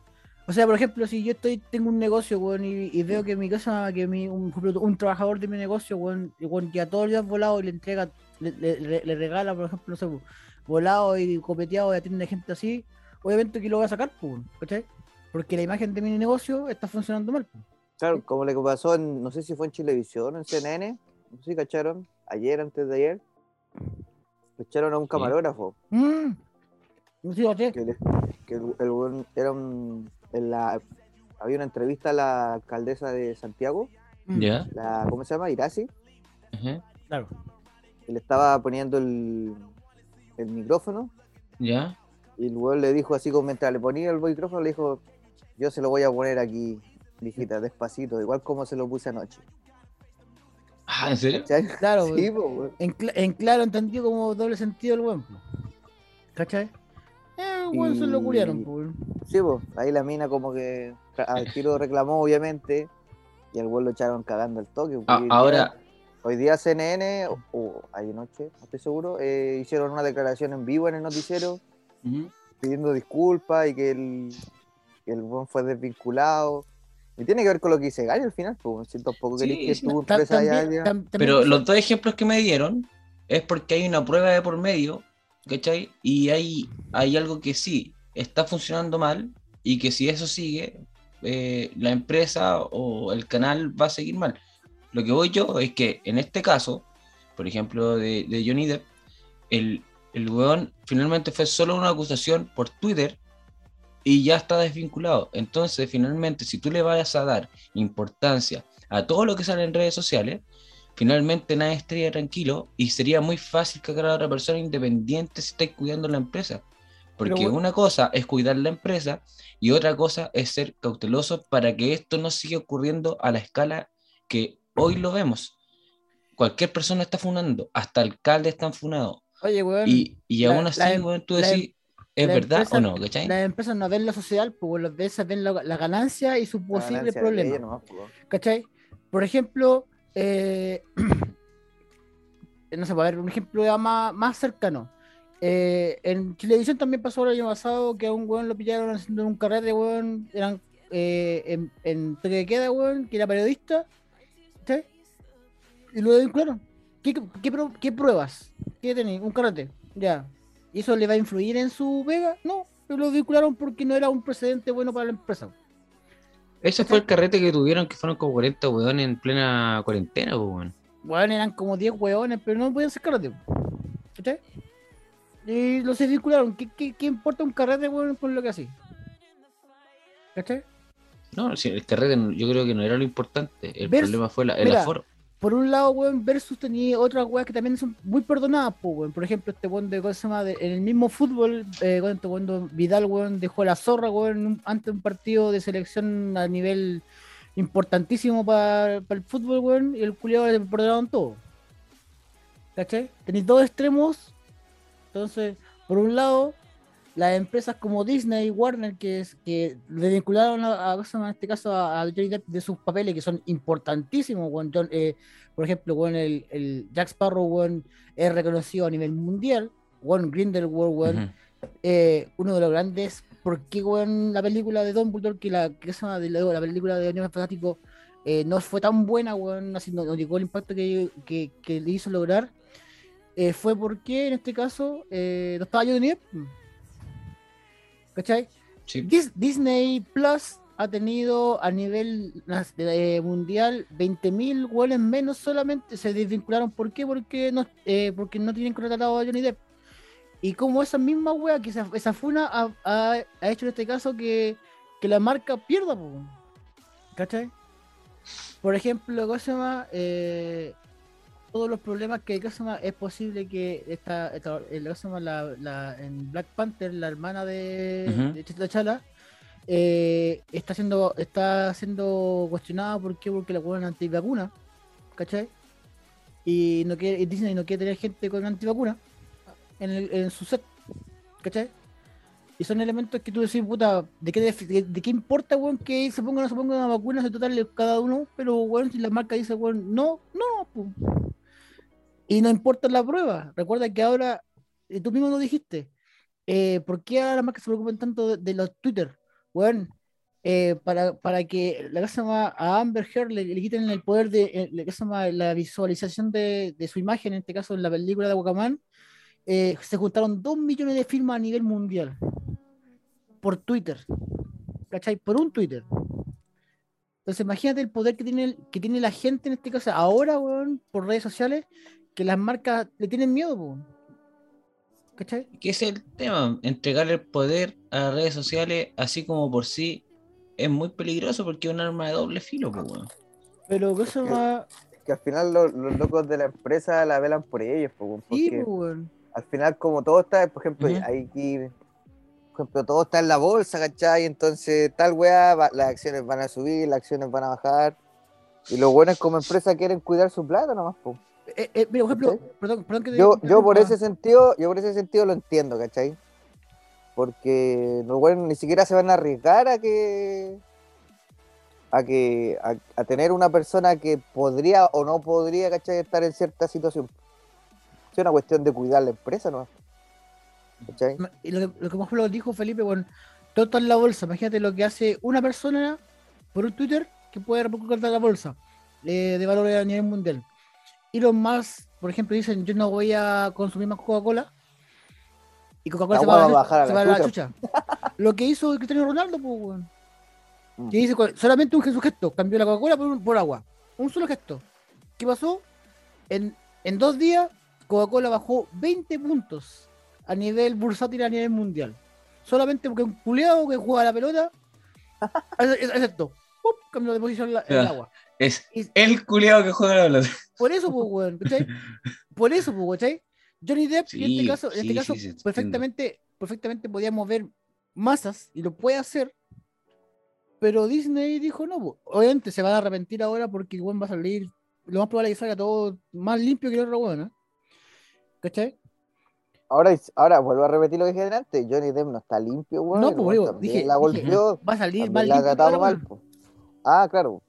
O sea, por ejemplo, si yo estoy, tengo un negocio, weón, y, y veo que mi casa, que mi, un, trabajador de mi negocio, weón, y, weón, que a todos los días volado y le entrega, le, le- le- le regala, por ejemplo, no sé, volado y copeteado y atiende gente así, obviamente que lo voy a sacar, pues, ¿cachai? Porque la imagen de mi negocio está funcionando mal. po. Claro, como le pasó en, no sé si fue en Chilevisión o en CNN, no sé si cacharon, ayer, antes de ayer, echaron a un camarógrafo, Mm. No sé, ¿cachai? que, le- que el, el era un, en la, había una entrevista a la alcaldesa de Santiago, Mm, ¿Ya? la, ¿cómo se llama? Irasi. Claro. que le estaba poniendo el, el micrófono, ¿Ya? y el weón le dijo así, como mientras le ponía el micrófono, le dijo, yo se lo voy a poner aquí, mijita, despacito, igual como se lo puse anoche. Ah, ¿en serio? ¿Cachai? Claro, Sí, weón. po, weón. en, cl- en claro entendido como doble sentido el weón. po. ¿Cachai? Eh, weón, se lo Y- culiaron, po, weón. Sí, pues, ahí la mina como que al tiro reclamó, obviamente, y al güey lo echaron cagando al toque. Ah, ahora, hoy día CNN, o, o ayer noche, no estoy seguro, eh, hicieron una declaración en vivo en el noticiero pidiendo disculpas y que el, que el buen fue desvinculado. Y tiene que ver con lo que dice Gary al final, pues, si tampoco Sí, queréis que sí. tu empresa también- pero los dos ejemplos que me dieron es porque hay una prueba de por medio, ¿cachai? Y hay, hay algo que sí está funcionando mal y que si eso sigue, eh, la empresa o el canal va a seguir mal. Lo que voy yo es que en este caso, por ejemplo, de, de Johnny Depp, el, el weón finalmente fue solo una acusación por Twitter y ya está desvinculado. Entonces, finalmente, si tú le vayas a dar importancia a todo lo que sale en redes sociales, finalmente nadie estaría tranquilo y sería muy fácil cagar a otra persona independiente si estáis cuidando la empresa. Porque bueno- una cosa es cuidar la empresa y otra cosa es ser cauteloso para que esto no siga ocurriendo a la escala que hoy lo vemos. Cualquier persona está funando, hasta alcaldes están funados. Oye, weón. Y, y la- aún así, la em- weón, tú la em- decís, ¿es la verdad empresa- o no? ¿Cachai? Las empresas no ven la sociedad, pues las empresas ven la, la ganancia y de problemas. ella nomás, pues. ¿Cachai? Por ejemplo, eh, no sé, para ver un ejemplo ya más, más cercano. Eh, en televisión también pasó el año pasado que a un weón lo pillaron haciendo un carrete, weón, eran eh, en, en toque de queda, weón, que era periodista. Y lo vincularon. ¿Qué, qué, pruebas? ¿Qué tenéis? Un carrete, ya. ¿Y eso le va a influir en su vega? No, pero lo vincularon porque no era un precedente bueno para la empresa. Ese fue el carrete que tuvieron, que fueron como 40 weones en plena cuarentena, pues, weón. Bueno, eran como 10 hueones, pero no podían ser carrete. ¿Cachai? Y los vincularon. ¿Qué, qué, qué importa un carrete, weón, con lo que así? ¿Cachai? No, el carrete yo creo que no era lo importante. El Vers- problema fue la- el Mira, aforo. Por un lado, weón, versus tenía otras weas que también son muy perdonadas, weón. Por ejemplo, este weón de, ¿cómo se llama? En el mismo fútbol, eh, cuando, cuando Vidal, weón, dejó la zorra, weón, un- ante un partido de selección a nivel importantísimo para el fútbol, weón, y el culiado le perdonaron todo. ¿Cachai? Tenéis dos extremos. Entonces, por un lado, las empresas como Disney y Warner que, es, que le vincularon a, a- en este caso a, Johnny Depp de sus papeles que son importantísimos. John- eh, por ejemplo, weón, el, el Jack Sparrow weón, es reconocido a nivel mundial. Weón, Grindelwald, weón, Ujú. eh, uno de los grandes. ¿Por qué weón, la película de Dumbledore, que la, que se llama de la, la película de Unión Fantástico, eh, no fue tan buena, weón, así no, no llegó el impacto que, que, que le hizo lograr? fue porque en este caso no estaba Johnny Depp. ¿Cachai? Sí. Dis- Disney Plus ha tenido a nivel eh, mundial 20.000 goles menos solamente. Se desvincularon. ¿Por qué? Porque no, eh, porque no tienen contratado a Johnny Depp. Y como esa misma wea, que esa, esa funa ha, ha- ha hecho en este caso que, que la marca pierda. po. ¿Cachai? Por ejemplo, ¿cómo se llama? Eh, todos los problemas que ¿cómo se llama? es posible que esta. La, la- en Black Panther, la hermana de, eh, está siendo está siendo cuestionada ¿por qué? porque la huevan antivacuna ¿cachai? y no quiere y Disney no quiere tener gente con antivacuna en, el- en su set ¿cachai? y son elementos que tú decís puta ¿de qué, de, de qué importa weón, que se ponga o no se ponga una vacuna se total cada uno pero weón, si la marca dice weón, no, no pu. Y no importa la prueba recuerda que ahora eh, tú mismo lo dijiste eh, ¿por qué ahora las marcas se preocupan tanto de, los Twitter? Weón, eh, para, para que la llama, a Amber Heard le, quiten el poder de la, visualización de, su imagen, en este caso en la película de Aquaman, se juntaron dos millones de firmas a nivel mundial por Twitter. ¿Cachai? Por un Twitter. Entonces imagínate el poder que tiene, que tiene la gente en este caso ahora, weón, por redes sociales, que las marcas le tienen miedo, weón. ¿Cachai? Que ese es el tema, entregar el poder a las redes sociales, así como por sí, es muy peligroso porque es un arma de doble filo, pues, weón. Pero que eso va. Que al final los, los locos de la empresa la velan por ellos, po, Sí, pues, weón. al final como todo está, por ejemplo, hay que por ejemplo, todo está en la bolsa, ¿cachai? Entonces tal weá, va- las acciones van a subir, las acciones van a bajar. Y los buenos como empresa quieren cuidar su plata nomás, po. Eh, eh, mira, por ejemplo, perdón, perdón que te Yo, yo por ese sentido, yo por ese sentido lo entiendo, ¿cachai? Porque los buenos ni siquiera se van a arriesgar a que a que a, a tener una persona que podría o no podría, ¿cachai? estar en cierta situación. Es una cuestión de cuidar la empresa, ¿no? ¿Cachai? Y lo que, lo que ejemplo dijo Felipe, bueno, todo está en la bolsa. Imagínate lo que hace una persona por un Twitter que puede repercutir la bolsa eh, de valores a nivel mundial. Y los más, por ejemplo, dicen: Yo no voy a consumir más Coca-Cola. Y Coca-Cola La se va, a bajar se la va a la chucha. chucha. lo que hizo Cristiano Ronaldo, pues, weón. Mm. Que dice: "Con- Solamente un gesto, cambió la Coca-Cola por, un- por agua. Un solo gesto. ¿Qué pasó? En, en dos días, Coca-Cola bajó 20 puntos a nivel bursátil a nivel mundial. Solamente porque un culeado que juega la pelota, ¡pum! cambió de posición en, la- en el agua. Es Y el culiado que juega la pelota. por eso, pues, weón, ¿cachai? Por eso, pues, ¿cachai? Johnny Depp, en este caso, en este caso sí, sí, entiendo. perfectamente, perfectamente podía mover masas y lo puede hacer. Pero Disney dijo no, pues. obviamente se van a arrepentir ahora porque el weón va a salir, lo más probable es que salga todo más limpio que el otro weón, ¿eh? ¿Cachai? Ahora, ahora vuelvo a repetir lo que dije antes, Johnny Depp no está limpio, weón. No, pues, weón dije- la dije, golpeó, Va a salir más la ha limpio mal. po. Ah, claro.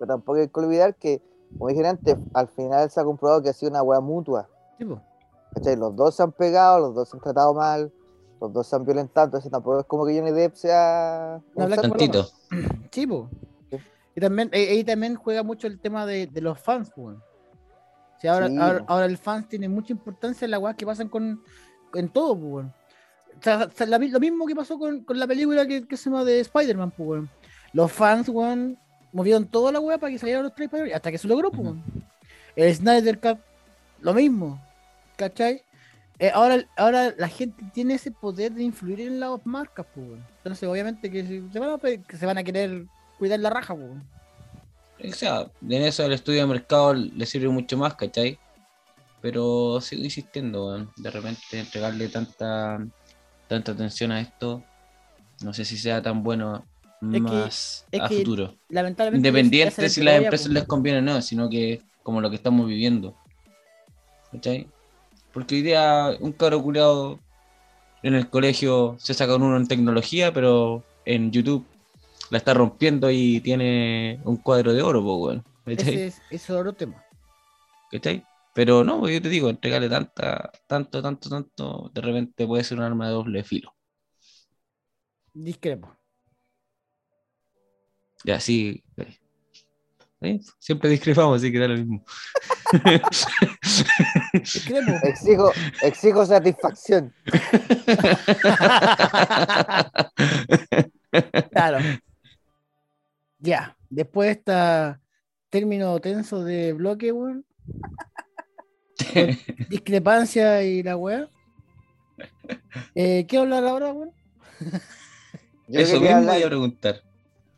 Pero tampoco hay que olvidar que, como dije antes, al final se ha comprobado que ha sido una weá mutua. Pues. ¿cachai? Los dos se han pegado, los dos se han tratado mal, los dos se han violentado, entonces tampoco es como que Johnny Depp sea No, un Tantito. Sí, po. Sí. Y también, eh, ahí también juega mucho el tema de, de los fans, weón. O sea, ahora, Sí, ahora, el fans tiene mucha importancia en las weas que pasan con en todo, weón. O sea, la lo mismo que pasó con, con la película que, que se llama de Spider-Man, weón. Los fans, weón, movieron toda la wea para que salieran los tres hasta que se logró, weón. El Snyder Cut, lo mismo, ¿cachai? Eh, ahora, ahora la gente tiene ese poder de influir en las marcas, pues. Entonces, obviamente que se, van a, que se van a querer cuidar la raja, pues. O sea, en eso el estudio de mercado le sirve mucho más, ¿cachai? Pero sigo insistiendo, weón. De repente entregarle tanta, tanta atención a esto, no sé si sea tan bueno más es a que futuro. Lamentablemente. Independiente si las empresas pues. les conviene o no, sino que como lo que estamos viviendo. ¿Cachai? Porque hoy día un cabro culiado en el colegio se saca un uno en tecnología, pero en YouTube la está rompiendo y tiene un cuadro de oro, pues. ¿Cachai? Ese es, es otro tema. ¿Cachai? Pero no, pues, yo te digo, entregarle tanta, tanto, tanto, tanto, de repente puede ser un arma de doble filo. Discrepo. Y así. ¿eh? Siempre discrepamos, así que da lo mismo. Exijo, exijo satisfacción. claro. Ya. Después de esta término tenso de bloque, weón. discrepancia y la weá. Eh, ¿Qué hablar ahora, weón? Eso quería mismo hablar- voy a preguntar.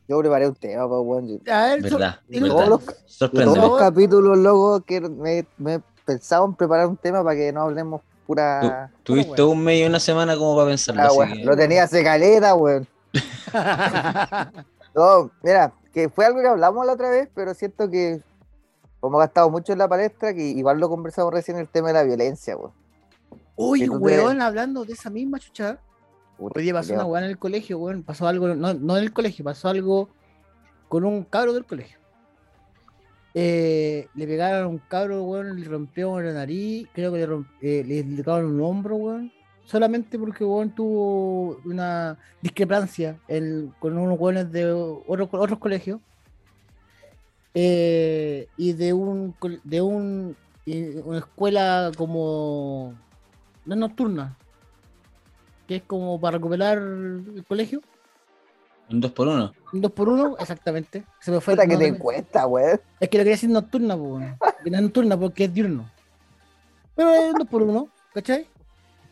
Yo preparé un tema, pues, weón. A ver, ¿Verdad? todos los- todos capítulos, loco, que me, me he pensado en preparar un tema para que no hablemos pura. Tuviste Bueno. un mes y una semana como para pensarlo. Ah, así weón, que- Lo tenía hace caleta, weón. No, mira, que fue algo que hablamos la otra vez, pero siento que como ha estado mucho en la palestra, que igual lo conversamos recién el tema de la violencia, weón. Te- weón, hablando de esa misma chucha. Día pasó una weá en el colegio, weón. Pasó algo, no, no en el colegio, pasó algo con un cabro del colegio. Eh, le pegaron a un cabro, weón, le rompieron la nariz, creo que le, romp- eh, le un hombro, weón. solamente porque weón tuvo una discrepancia en- con unos weones de otros, otros colegios eh, y de un de un una escuela como no nocturna que es como para recuperar el colegio. Un 2 por 1 un dos por uno exactamente. Se me fue que te cuesta, weón. es que lo quería decir nocturna po, weón. No es nocturna porque es diurno. Pero es un dos por uno ¿cachai?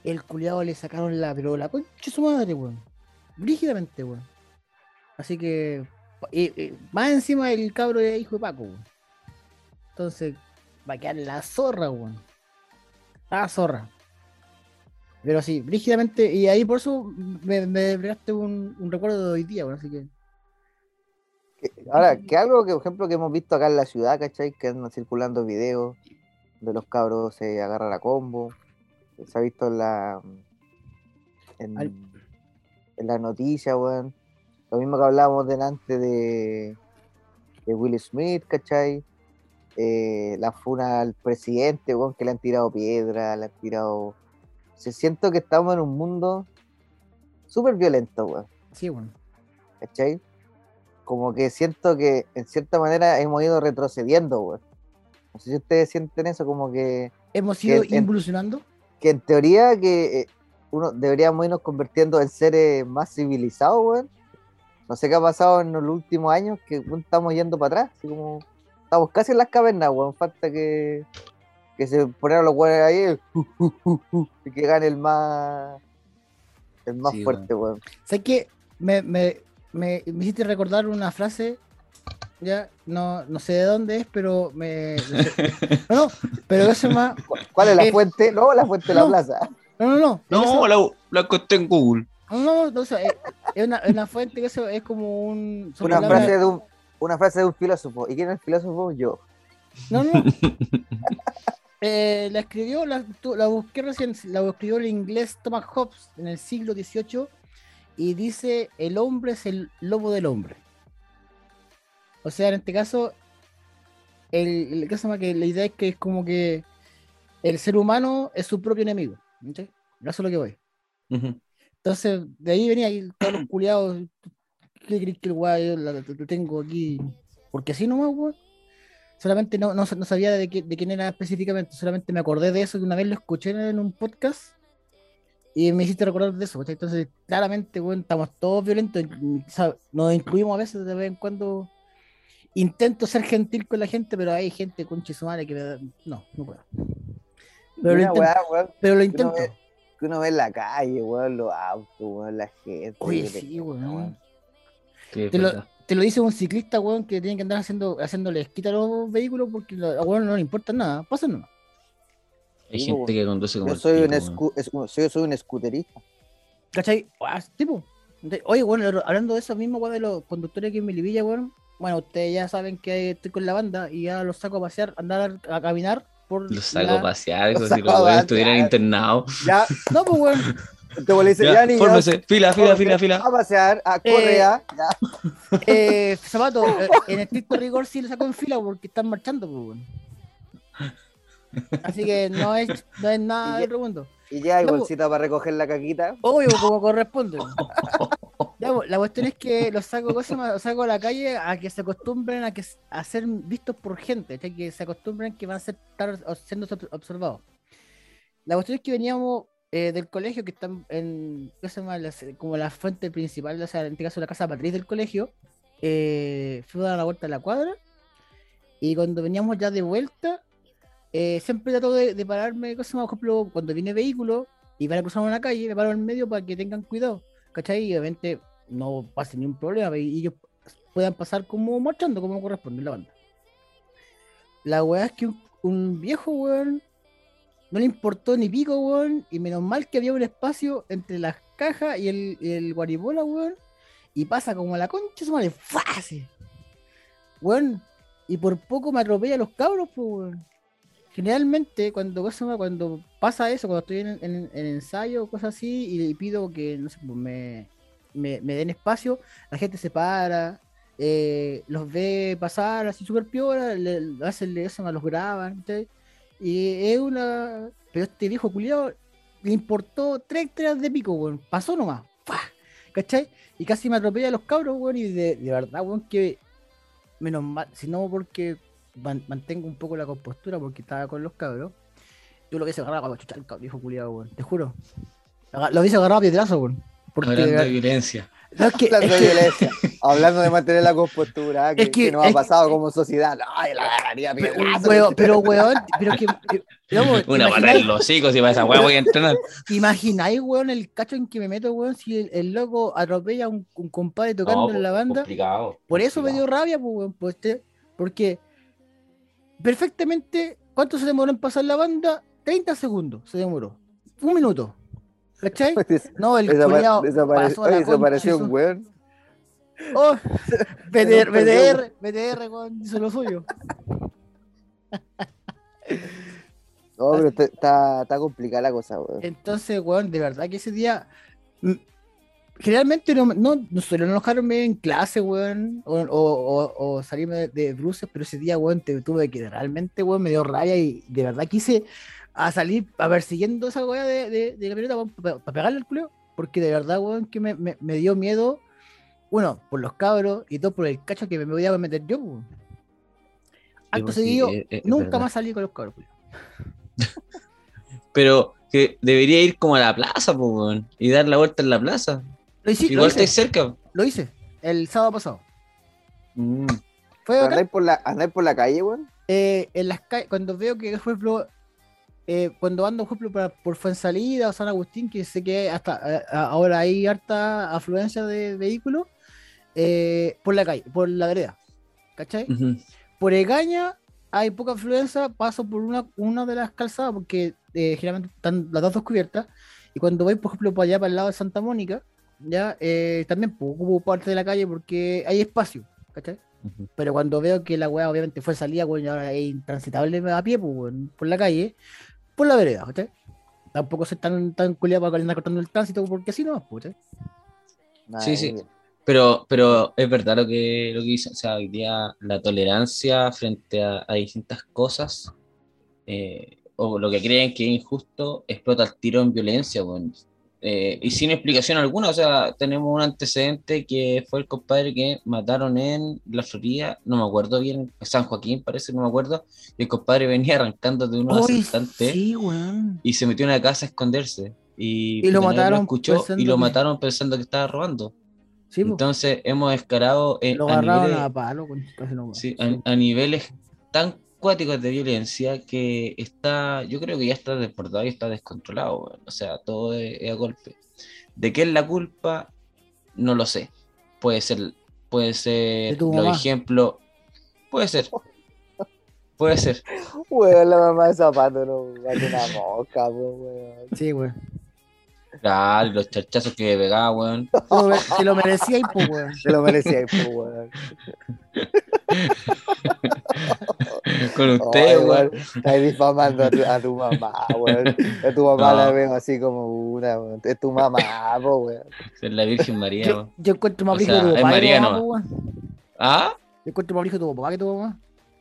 el culiado le sacaron la pero la concha de su madre weón. Rígidamente weón. Así que y- y más encima el cabro es hijo de Paco weón. entonces va a quedar la zorra weón. La zorra pero sí, rígidamente, y ahí por eso me, me un, un recuerdo de hoy día, weón, así que Ahora, que algo que, por ejemplo, que hemos visto acá en la ciudad, ¿cachai? Que andan circulando videos de los cabros se agarran a combo. Se ha visto en la en, Al- en la noticia, weón. Lo mismo que hablábamos delante de, de Will Smith, ¿cachai? Eh, la funa al presidente, weón, que le han tirado piedra, le han tirado. Se siento que estamos en un mundo súper violento, weón. sí, bueno. ¿cachai? Como que siento que en cierta manera hemos ido retrocediendo, güey. No sé si ustedes sienten eso, como que, Hemos ido en- involucionando. que en teoría que eh, uno deberíamos irnos convirtiendo en seres más civilizados, güey. No sé qué ha pasado en los últimos años, que weón, estamos yendo para atrás, así como estamos casi en las cavernas, güey. Falta que, que se ponieran los güeyes ahí y que gane el más el más Sí, fuerte, güey. ¿Sabes qué? Me, me, me, me hiciste recordar una frase, ya, no, no sé de dónde es, pero me... No, no, pero eso es más... ¿Cuál es la Eh, fuente? No, la fuente de la plaza. No, no, no. No, eso- la, la encontré en Google. no, no, no, o sea, es, es una, es una fuente que eso es como un... Una frase, de un, una frase de un filósofo. ¿Y quién es el filósofo? Yo. No, no. Eh, la escribió, la, la busqué recién, la escribió el inglés Thomas Hobbes en el siglo XVIII y dice, el hombre es el lobo del hombre. O sea, en este caso, el, el- ¿qué se llama? que la idea es que es como que el ser humano es su propio enemigo. ¿cachai? Eso es lo que voy. Entonces, de ahí venía ahí todos los culiados. ¿Qué crees que el guay yo la- lo tengo aquí? Porque así nomás, weón. Solamente no, no, no sabía de, qué- de quién era específicamente, solamente me acordé de eso que una vez lo escuché en un podcast y me hiciste recordar de eso. Entonces, claramente, weón, estamos todos violentos. sea, Nos incluimos a veces de vez en cuando. Intento ser gentil con la gente, pero hay gente conche su madre que me da- No, no puedo. Pero lo intento. weá, weón, Pero lo que uno ve- que uno ve en la calle, weón, los autos, weón, la gente. Oye, sí, weón. Sí, Te lo. Te lo dice un ciclista, weón, que tiene que andar haciendo, haciéndole esquita a los vehículos porque a weón no le importa nada. Pasa nomás. Hay Sí, gente que conduce como Yo el soy un, es- soy, soy un escuterista. ¿Cachai? Ah, tipo. de- Oye, bueno, hablando de eso mismo, weón, de los conductores aquí en Melivilla, weón. Bueno, ustedes ya saben que estoy con la banda y ya los saco a pasear, andar a, a caminar por. Los saco la- a pasear, como si los weones estuvieran internados. Ya, No, pues, weón. te voy a decir, Ya, ya, niños, fórmese. Fila, fila, fila, A fila. pasear, a Eh, correa. ya. Eh, Zapato, eh, en estricto rigor sí lo saco en fila porque están marchando, pues. Así que no es, no es nada ya- otro mundo. Y ya hay No, po. bolsita para recoger la caquita. Obvio, como corresponde. Ya, pues, la cuestión es que los saco, los saco a la calle a que se acostumbren a, que, a ser vistos por gente, que se acostumbren que van a ser, estar siendo ob- observados. La cuestión es que veníamos eh, del colegio, que están en, ¿qué se llama? Las- como la fuente principal, o sea, en este caso la casa matriz del colegio. Eh, fui a dar la vuelta a la cuadra y cuando veníamos ya de vuelta, eh, siempre trato de, de pararme, ¿qué se llama? por ejemplo, cuando viene vehículo y van a cruzar una calle, me paro en medio para que tengan cuidado, ¿cachai? Y obviamente no pase ningún problema y ellos puedan pasar como marchando, como corresponde la banda. La weá es que un, un viejo, weón, no le importó ni pico, weón, y menos mal que había un espacio entre las cajas y el, y el guaribola, weón, y pasa como a la concha, su madre, fácil. Weón, y por poco me atropella a los cabros, pues, weón. Generalmente, cuando, cuando pasa eso, cuando estoy en, en- en ensayo o cosas así, y le pido que, no sé, pues, me, me, den espacio, la gente se para, eh, los ve pasar así súper piola, le, hacen, hacen, los graban, ¿cachai? Y es una... Pero este viejo culiado le importó tres hectáreas de pico, weón. Pasó nomás. ¡Fua! ¿Cachai? Y casi me atropella a los cabros, weón. Y de, de verdad, weón, que menos mal, si no porque man- mantengo un poco la compostura porque estaba con los cabros. Yo lo que hice agarrar a chuchar hijo culiado, weón. Te juro. Lo hice agarrar a piedrazo, weón. Porque de violencia. No, es que, es Hablando de que- violencia, hablando de mantener la compostura, que, Es que- que nos ha pasado como sociedad. Ay, la agarraría pero, weón, pero, weón, pero que. que- digamos, Una bala en los hocicos y para esa weá voy a entrenar. ¿Te imagináis, weón, el cacho en que me meto, weón, si el, el loco atropella a un, un compadre tocando No, en la banda? complicado, Por eso me dio complicado. rabia, pues, weón, pues, porque perfectamente, ¿cuánto se demoró en pasar la banda? 30 segundos se demoró. Un minuto. ¿Cachai? No, el culiao pasó la desapareció un weón. Oh, BDR. BDR, BDR, weón, hizo lo suyo. No, pero está- está, complicada la cosa, weón. Entonces, weón, de verdad que ese día. mm, Generalmente no, no, no suelo enojarme en clase, weón, o, o, o- o salirme de, de bruces, pero ese día, weón, te tuve que realmente, weón, me dio rabia y de verdad quise a salir a persiguiendo esa weá de, de, de camioneta para pegarle al culeo, porque de verdad, weón, que me, me, me dio miedo, uno, por los cabros y dos, por el cacho que me podía meter yo, weón. Acto pues sí, seguido, es- es nunca verdad. más salí con los cabros, culeo. Pero que debería ir como a la plaza, weón, y dar la vuelta en la plaza. Lo hice, lo Igual hice, estáis cerca. lo hice, el sábado pasado. Mm. Fue bacán. ¿Andáis por, la, andáis por la calle, weón? eh, en las calles, cuando veo que, por ejemplo, eh, cuando ando, por ejemplo, por Fuensalida o San Agustín, que sé que hasta eh, ahora hay harta afluencia de vehículos, eh, por la calle, por la vereda, ¿cachai? Ujú. Por Egaña hay poca afluencia, paso por una, una de las calzadas, porque eh, generalmente están las dos cubiertas, y cuando voy, por ejemplo, para allá, para el lado de Santa Mónica, ya, también pues, ocupo parte de la calle porque hay espacio, ¿cachai? Pero cuando veo que la weá obviamente fue salida, weón, ahora es intransitable a pie, pues, weón, por la calle, por la vereda, ¿cachai? Tampoco soy tan, tan culiado para andar cortando el tránsito porque así no, Sí, sí. muy bien. Pero, pero es verdad lo que, lo que dice, o sea, hoy día la tolerancia frente a, a distintas cosas, eh, o lo que creen que es injusto, explota el tiro en violencia, weón. Eh, y sin explicación alguna, o sea, tenemos un antecedente que fue el compadre que mataron en la Florida, no me acuerdo bien, San Joaquín parece, no me acuerdo, y el compadre venía arrancando de unos Uy, asaltantes sí, y se metió en una casa a esconderse. Y, Y lo mataron escuchó pensando y lo que- mataron pensando que estaba robando. Sí, Entonces hemos escalado en- lo a, niveles, a palo, weón. sí, a- a niveles tan cuáticos de violencia que está, yo creo que ya está desbordado y está descontrolado. O sea, todo es, es a golpe. ¿De qué es la culpa? No lo sé. Puede ser, puede De ser mamá. ejemplos. Puede ser. Puede ser. Weón, la mamá de zapato no mate una mosca, po, weón. Sí, weón. Claro, y los charchazos que pegaba, weón. Te lo mere- Te lo merecía y pues, weón. Se lo merecía, po, weón. Con usted, weón, weón. Estás difamando a tu, a tu mamá, weón. A tu mamá No. la veo así como una, weón. Es tu mamá, po, weón. Es la Virgen María, Yo, weón. yo encuentro más O sea, tu es papá tu María pues, weón. Ah, Yo encuentro más brígido tu papá que tu mamá.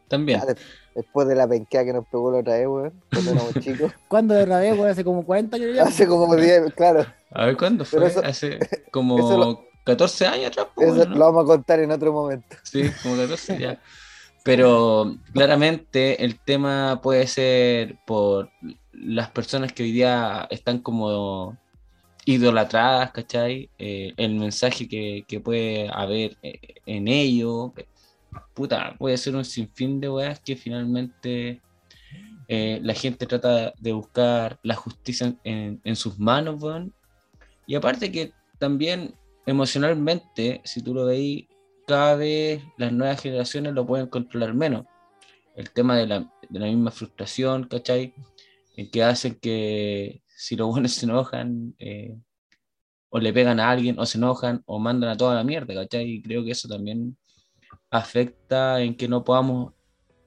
También. Ya, después de la penquea que nos pegó la otra vez, weón. Cuando éramos chicos. ¿Cuándo de otra vez, weón? Hace como 40 años ya. Hace como 10, claro. A ver, ¿cuándo fue? Eso- Hace como lo- 14 años atrás, pues, Eso bueno, ¿no? lo vamos a contar en otro momento. Sí, como 14 ya. Pero claramente el tema puede ser por las personas que hoy día están como idolatradas, ¿cachai? Eh, el mensaje que, que puede haber eh, en ello. Puta, puede ser un sinfín de weas que finalmente eh, la gente trata de buscar la justicia en, sus manos, weón. Y aparte que también emocionalmente, si tú lo veis, cada vez las nuevas generaciones lo pueden controlar menos. El tema de la, de la misma frustración, ¿cachai? En que hacen que si los buenos se enojan, eh, o le pegan a alguien, o se enojan, o mandan a toda la mierda, ¿cachai? Y creo que eso también afecta en que no podamos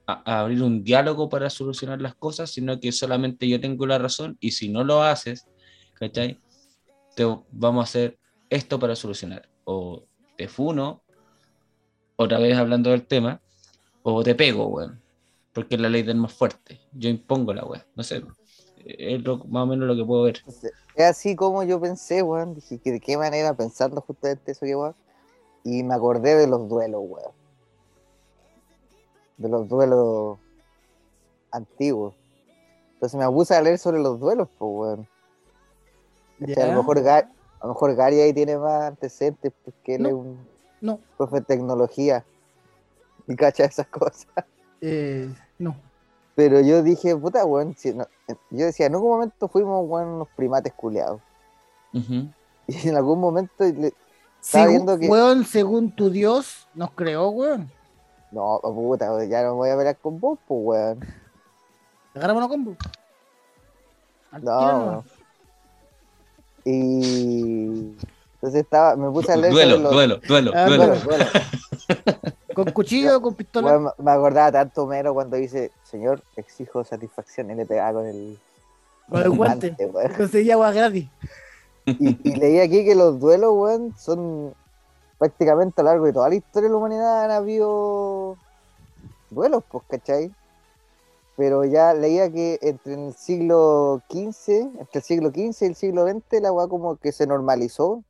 abrir un diálogo para solucionar las cosas, sino que solamente yo tengo la razón y si no lo haces, ¿cachai? Te vamos a hacer esto para solucionar. O te funo, otra vez hablando del tema, o te pego, weón. Porque es la ley del más fuerte. Yo impongo la weón. No sé. es lo- más o menos lo que puedo ver. Es así como yo pensé, weón. Dije que de qué manera, pensando justamente eso que weón. Y me acordé de los duelos, weón. De los duelos antiguos. Entonces me puse a leer sobre los duelos, pues, weón. ¿Cachai? A lo mejor Gary, a lo mejor Gary ahí tiene más antecedentes porque él No. es un No, profe de tecnología y cacha esas cosas. eh, no. Pero yo dije, puta, weón. si no- yo decía, en algún momento fuimos, weón, unos primates culeados. Ujú. Y en algún momento le- Estaba Según, viendo que- weón, según tu Dios, nos creó, weón. No, puta, ya no voy a pelear con vos, pues, weón. Agarramos una combo. Al No. Y entonces estaba, me puse a leer Duelo, los- duelo, duelo, Ah, duelo. Duelo, duelo. Con cuchillo o con pistola. Weón, me- acordaba tanto Homero cuando dice, señor, exijo satisfacción, y le pegaba con el, Con el guante. Conseguía agua gratis. Y, y leí aquí que los duelos, weón, son prácticamente a lo largo de toda la historia de la humanidad han habido duelos, pues, ¿cachai? Pero ya leía que entre el siglo XV, entre el siglo XV y el siglo XX, la weá como que se normalizó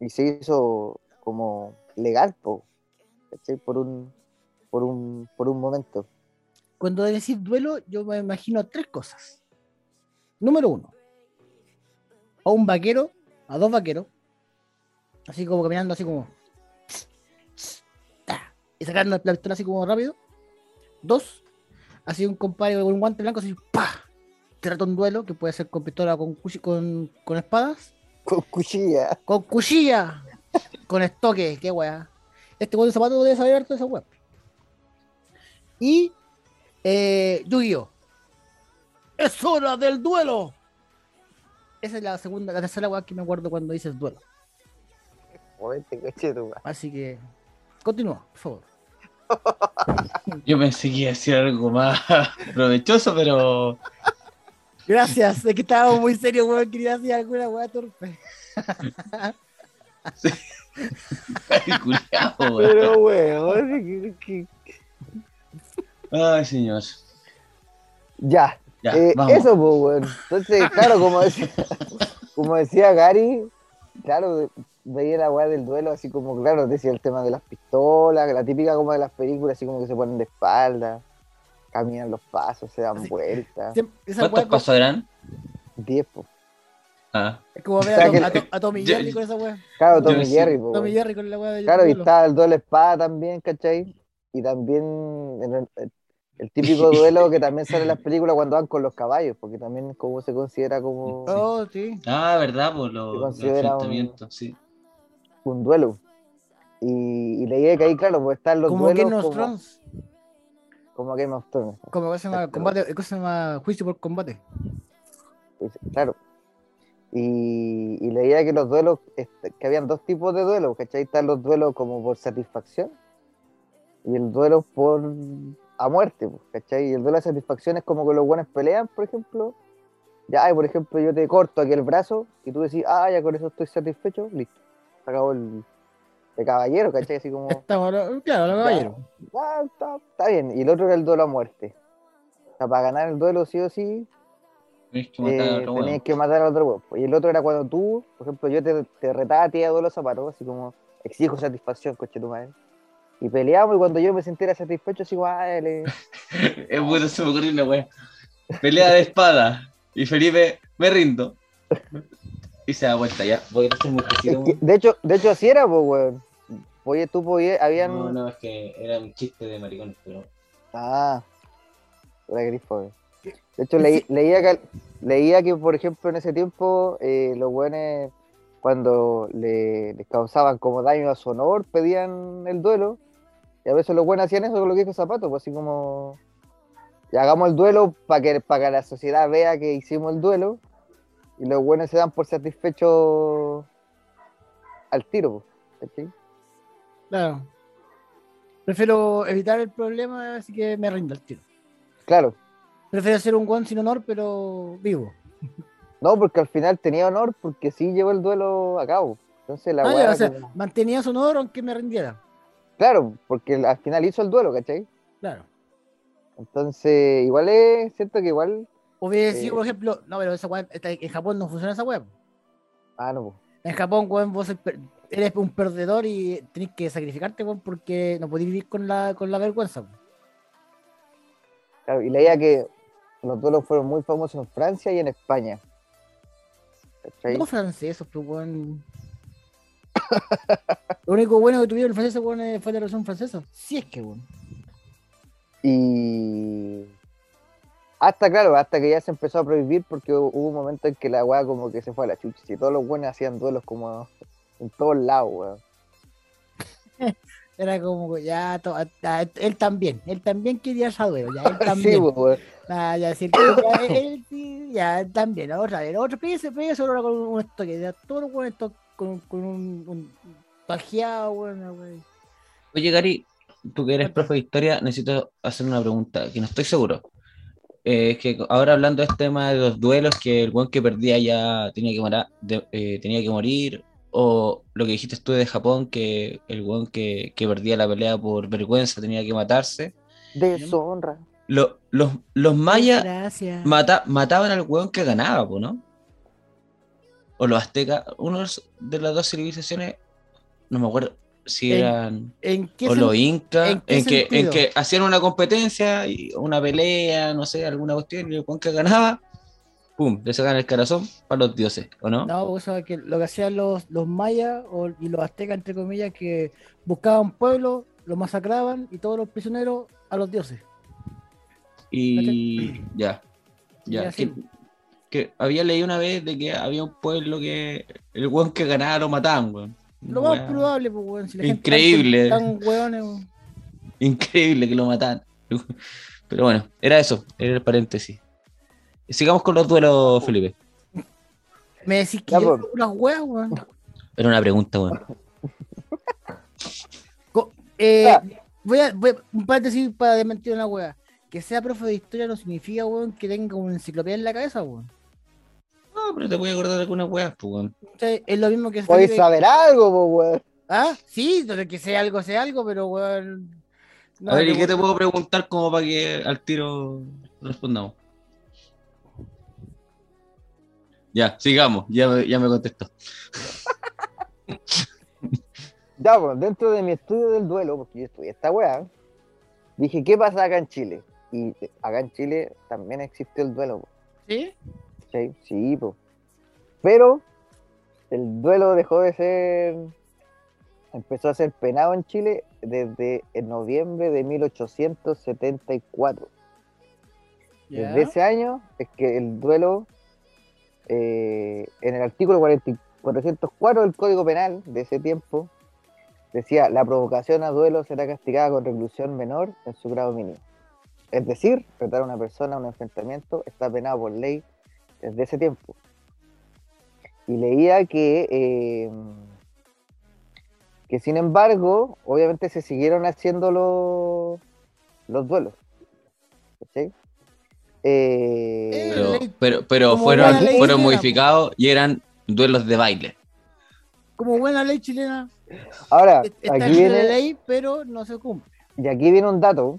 y se hizo como legal, po, ¿cachai? Por un, por un, por un momento. Cuando decís duelo, yo me imagino tres cosas. Número uno, a un vaquero, a dos vaqueros, así como caminando, así como. ta, Y sacando la pistola así como rápido. Dos, así un compadre con un guante blanco, así, ¡pa! Trata un duelo que puede ser con pistola o con, con espadas. Con cuchilla. Con cuchilla. con estoque, qué weá. Este weón de zapato debe saber harto de esa weá. Y eh, Yu-Gi-Oh! ¡Es hora del duelo! Esa es la segunda, la tercera weá que me acuerdo cuando dices duelo. Movete, coche tu madre. Así que continúa, por favor. Yo pensé que iba a decir algo más provechoso, pero. Gracias, es que estábamos muy serios, weón. Quería decir alguna weá torpe. Ay, culiao, weón. Pero, weón, que- que- Ay, señor. ya. Ya, Eh, vamos. eso, pues, weón. Entonces, claro, como decía, como decía Gary, claro, veía la weá del duelo, así como, claro, decía el tema de las pistolas, la típica como de las películas, así como que se ponen de espalda, caminan los pasos, se dan Así- vueltas. ¿Cuántos weá pasos eran? Diez, pues. Ah, es como ver O sea a, Tom- que- a Tom- a Tommy Yo- Jerry con esa weá. Claro, Yo Tommy decía- Jerry, pues, Tommy. Jerry con la weá de Claro, y está el duelo espada también, ¿cachai? Y también en el, el típico duelo que también sale en las películas cuando van con los caballos, porque también como se considera como Oh, sí. ah verdad, por los, Se los considera un- enfrentamientos, sí. Un duelo. Y, y leí que ahí, claro, pues están los Como duelos Game como, Thrones. como Game of Thrones. Como que se llama combate, ¿cómo se llama juicio por combate. Pues, claro. Y, y leía que los duelos, que habían dos tipos de duelos, ¿cachai? Están los duelos como por satisfacción y el duelo por a muerte, pues, ¿cachai? Y el duelo de satisfacción es como que los buenos pelean, por ejemplo. Ya, por ejemplo, yo te corto aquí el brazo y tú decís, ah, ya con eso estoy satisfecho, listo. Se acabó el de caballero, ¿cachai? Así como, Estamos, lo- claro, los caballeros. está, está bien. Y el otro era el duelo a muerte. O sea, para ganar el duelo sí o sí, Tienes que matar a eh, otro tenías weón. que matar al otro huevo. Y el otro era cuando tú, por ejemplo, yo te, te retaba a ti a duelo zapatos, así como exijo satisfacción, coche tu madre. Y peleamos y cuando yo me sintiera satisfecho, así como, ah, dale. Es bueno, se me ocurrió una. Pelea de espada. Y Felipe, me rindo. Y se da vuelta ya. Voy a hacer un Es momentito, que, de hecho, de hecho así era, pues, weón. Oye, tú podías, habían. No, no, es que era un chiste de maricones, pero. Ah, era grifo, weón. De hecho, leí- leía, que, leía que, por ejemplo, en ese tiempo, eh, los buenos, cuando le, les causaban como daño a su honor, pedían el duelo. Y a veces los buenos hacían eso con lo que dijo Zapato, pues así como. Y hagamos el duelo para que, para que la sociedad vea que hicimos el duelo. Y los buenos se dan por satisfechos al tiro, ¿cachai? Claro. Prefiero evitar el problema, así que me rindo al tiro. Claro. Prefiero ser un guan sin honor, pero vivo. No, porque al final tenía honor porque sí llevó el duelo a cabo. Entonces la Ah, ya, o sea, como- mantenía su honor aunque me rindiera. Claro, porque al final hizo el duelo, ¿cachai? Claro. Entonces, igual es, siento que igual, Hubiera sido, Eh. por ejemplo, no, pero esa esta- en Japón no funciona esa weá. Ah, no. En Japón, weón, vos eres un perdedor y tenés que sacrificarte, weón, porque no podés vivir con la, con la vergüenza. weón. Claro, y leía que los duelos fueron muy famosos en Francia y en España. ¿Cachai? Los franceses, pues, weón. Lo único bueno que tuvieron los franceses, weón, eh, fue la revolución francesa. Sí es que, weón. Y hasta claro, hasta que ya se empezó a prohibir porque hu- hubo un momento en que la weá como que se fue a la chucha y todos los buenos hacían duelos como en todos lados, weón. Era como que ya, to- él también, él también quería saber, ya, él Sí, también. weón. Ah, ya, decir que ya, él, sí, ya, él también, otra vez, otro pese, pese, ahora con un estoque, ya, todos los to- con, con un, un pajeado, weón, weón. Oye, Gary, tú que eres profe de historia, necesito hacer una pregunta, que no estoy seguro. Eh, es que ahora hablando de este tema de los duelos, que el buen que perdía ya tenía que, morar, de- eh, tenía que morir, o lo que dijiste tú de Japón, que el buen que, que perdía la pelea por vergüenza tenía que matarse. Deshonra. Lo- los, los mayas mata- mataban al weón que ganaba, ¿no? O los aztecas, uno de las dos civilizaciones, no me acuerdo si En- eran ¿En qué o los incas, en que, en que hacían una competencia, y una pelea, no sé, alguna cuestión, y el que ganaba, pum, le sacaban el corazón para los dioses, ¿o no? No, o sea, que lo que hacían los, los mayas o- y los aztecas, entre comillas, que buscaban pueblos, los masacraban y todos los prisioneros a los dioses. Y ya, Y ya. Que, que había leído una vez de que había un pueblo que el weón que ganaba lo mataban, weón. Lo más probable, pues, weón. Si la gente Increíble. Tan, tan hueones, weón. Increíble que lo mataban. Pero bueno, era eso, era el paréntesis. Sigamos con los duelos, Felipe. Me decís que Ya, yo pues. unas hueas, weón. Era una pregunta, weón. Eh, voy, a, voy a- un paréntesis para desmentir una hueá. Que sea profe de historia no significa, weón, que tenga una enciclopedia en la cabeza, weón. No, pero te voy a acordar de algunas weas, pues, weón. Es lo mismo que Podéis saber algo, po, weón. Ah, sí, de que sea algo, sea algo, pero weón. no, a ver, ¿y qué te puedo preguntar como para que al tiro respondamos? Ya, sigamos, ya, me- ya me contestó. Ya, pues, dentro de mi estudio del duelo, porque yo estudié esta weá, dije, ¿qué pasa acá en Chile? Y acá en Chile también existió el duelo, po, ¿Sí? ¿Cachai? Sí. Pero el duelo dejó de ser, empezó a ser penado en Chile desde en noviembre de 1874. Ya. Desde ese año es que el duelo, eh, en el artículo 40 404 del Código Penal de ese tiempo, decía, la provocación a duelo será castigada con reclusión menor en su grado mínimo. Es decir, retar a una persona a un enfrentamiento está penado por ley desde ese tiempo. Y leía que, eh, que sin embargo, obviamente se siguieron haciendo los, los duelos. ¿cachai? Eh, Eh, Pero, pero, fueron, fueron modificados y eran duelos de baile. Como buena ley chilena, ahora, está aquí en la ley, pero no se cumple. y aquí viene un dato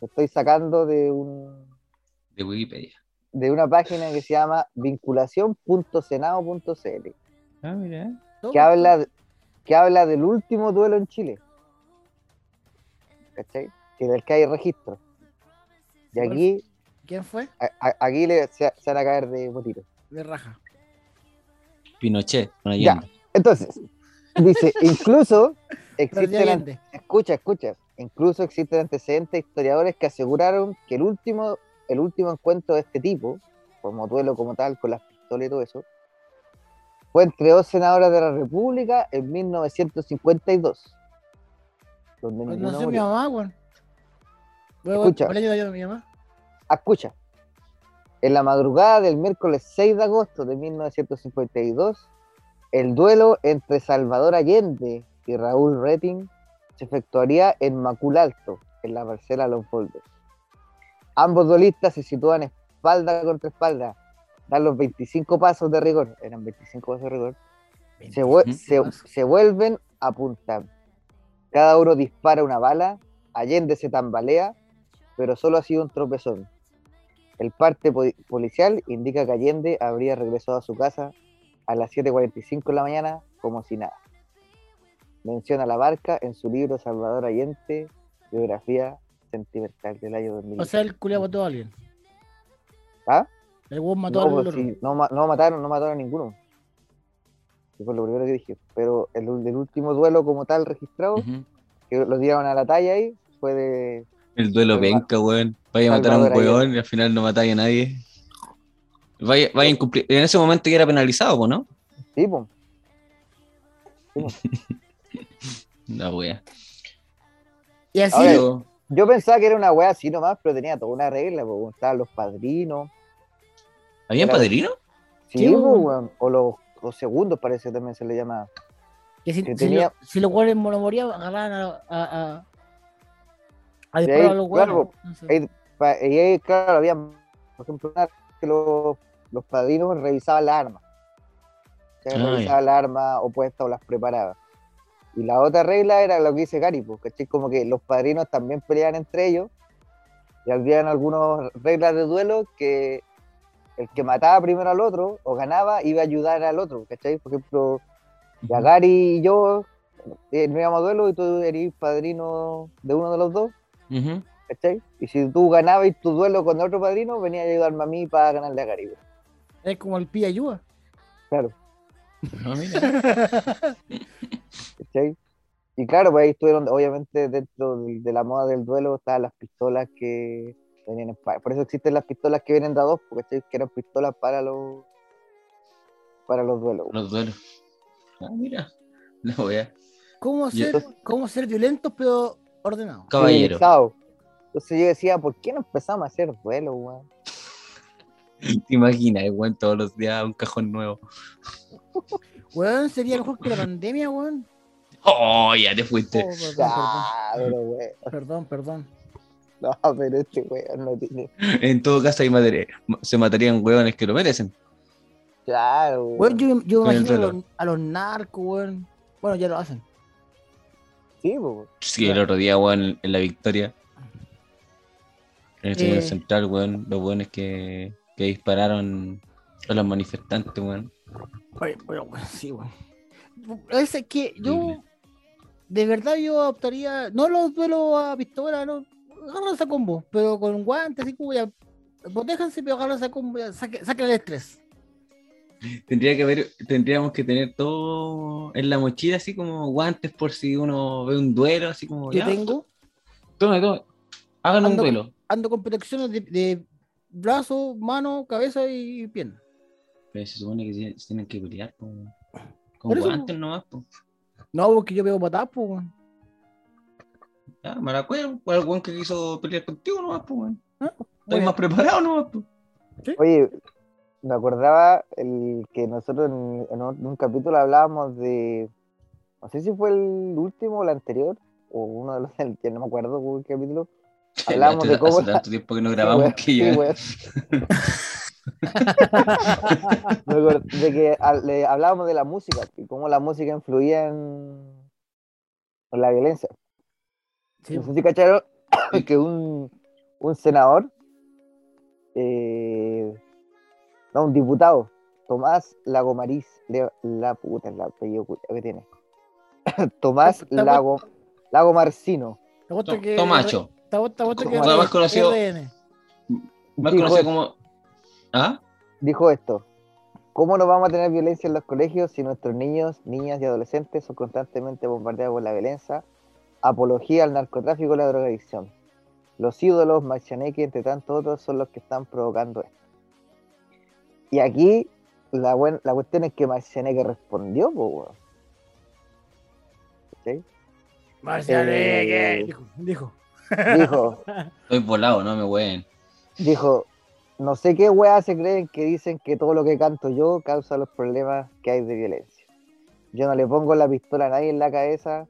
que estoy sacando de, un, De Wikipedia. De una página que se llama vinculación.senado.cl, Ah, mira. que habla, que habla del último duelo en Chile. ¿Cachai? Que del que hay registro. Y ¿Cuál aquí, ¿Quién fue? a- a- aquí le, se, se van a caer de botitos. De raja. Pinochet, Ya. Entonces, dice, incluso existen, escucha, escucha, incluso existen antecedentes de historiadores que aseguraron que el último, el último encuentro de este tipo, como duelo como tal, con las pistolas y todo eso, fue entre dos senadores de la República en 1952. Donde Pues no sé mi mamá, weón. Luego, Escucha. ¿cuál año de mi mamá? Ah, escucha. En la madrugada del miércoles 6 de agosto de 1952, el duelo entre Salvador Allende y Raúl Retting se efectuaría en Macul Alto, en la parcela Los Boldos. Ambos duelistas se sitúan espalda contra espalda, dan los 25 pasos de rigor, eran 25 pasos de rigor, se, 25 se- se vuelven a apuntar. Cada uno dispara una bala, Allende se tambalea, pero solo ha sido un tropezón. El parte po- policial indica que Allende habría regresado a su casa a las 7.45 de la mañana como si nada. Menciona la barca en su libro Salvador Allende, biografía sentimental del año 2000. O sea, el culiao mató a alguien. ¿Ah? El weón mató No, al pues otro. sí, no, no mataron, no mataron a ninguno. Eso fue lo primero que dije. Pero el, el último duelo como tal registrado, que lo tiraron a la talla ahí, fue de... El duelo penca, weón. Vaya a matar a un weón y al final no matáis a nadie. Vaya, vaya a incumplir- En ese momento ya era penalizado, ¿no? Sí, po. La wea. Y así, Ahora, Yo- pensaba que era una wea así nomás, pero tenía toda una regla, porque estaban los padrinos. ¿Habían era- padrino? Sí, weón. O los, los segundos parece que también se le llama. que si, que si tenía- lo- si los weones no morían, agarraban a, a, a, a Y disparar ahí, a los claro, y ahí, claro, había, por ejemplo, una que los, los padrinos revisaban las armas. O sea, Ah, revisaban las armas opuestas o las preparaban. Y la otra regla era lo que dice Gary, pues, ¿cachai? Como que los padrinos también peleaban entre ellos y habían algunas reglas de duelo que el que mataba primero al otro o ganaba iba a ayudar al otro, ¿cachai? Por ejemplo, ya Gary y yo eh, no íbamos a duelo y tú eres padrino de uno de los dos. Y si tú ganabas tu duelo con otro padrino, venía a ayudarme a mí para ganarle a Caribe. es como el pilla ayuda. Claro, Y claro, pues ahí estuvieron, obviamente, dentro de, de la moda del duelo estaban las pistolas que venían en Por eso existen las pistolas que vienen de a dos, porque ¿cachai? que eran pistolas para los para los duelos. Los duelos. Ah, mira. La wea. ¿Cómo Yo- ser, cómo ser violentos pero ordenados? Caballero. Entonces yo decía, ¿por qué no empezamos a hacer duelo, weón? ¿Te imaginas, weón, todos los días un cajón nuevo? Weón, sería mejor que la pandemia, weón. Oh, ya te Oh, fuiste. perdón, Ah, pero weón. perdón, perdón. No, pero este weón no tiene. En todo caso, hay materia- se matarían hueones que lo merecen. Claro, weón. Weón, yo, yo me imagino a los, a los narcos, weón. Bueno, ya lo hacen. Sí, weón. Sí, el otro día, weón, en la victoria. En el Eh. central, weón, los weones que, que dispararon a los manifestantes, weón. Oye, bueno, sí, weón. Es que yo, de verdad, yo optaría, no los duelos a pistola, no, agárrense a combo, pero con guantes, así como ya, protéjanse, pero agárrense a combo, ya, saque- saquen el estrés. Tendría que haber, tendríamos que tener todo en la mochila, así como guantes por si uno ve un duelo, así como. Yo ya, tengo, Tome, tome. Hagan un Ando- duelo. ando con protecciones de, de brazo, mano, cabeza y pierna. Pero se supone que se- se tienen que pelear con, con Por eso, guantes nomás, po. No, porque yo veo patadas, pues, weón. Ya, maracuero, o el weón que quiso pelear contigo nomás, po, weón. Ah, Estás bueno. más preparado nomás, po. Oye, me acordaba el que nosotros en, en un, en un capítulo hablábamos de, no sé si fue el último o el anterior, o uno de los del no me acuerdo cuál capítulo. Hablamos Hace- de cómo Hace la- tanto tiempo que no grabamos Sí, que ya. sí. Me acuerdo de que le hablábamos de la música y cómo la música influía en, en la violencia. Sí, No sé si cacharon que un, un senador, eh, no, un diputado, Tomás Lagomariz, le- la puta, el apellido que tiene. Tomás Lago, To- que- Tomacho. más conocido como. ¿Ah? dijo esto. ¿Cómo no vamos a tener violencia en los colegios si nuestros niños, niñas y adolescentes son constantemente bombardeados por la violencia, apología al narcotráfico y la drogadicción? Los ídolos, Marcianeque, entre tantos otros, son los que están provocando esto. Y aquí la, buen- la cuestión es que Marcianeque respondió. ¿Cachai? Marcianeque, Eh, dijo, dijo. Dijo, Estoy volado, no me ween. dijo, no sé qué weas se creen que dicen que todo lo que canto yo causa los problemas que hay de violencia. Yo no le pongo la pistola a nadie en la cabeza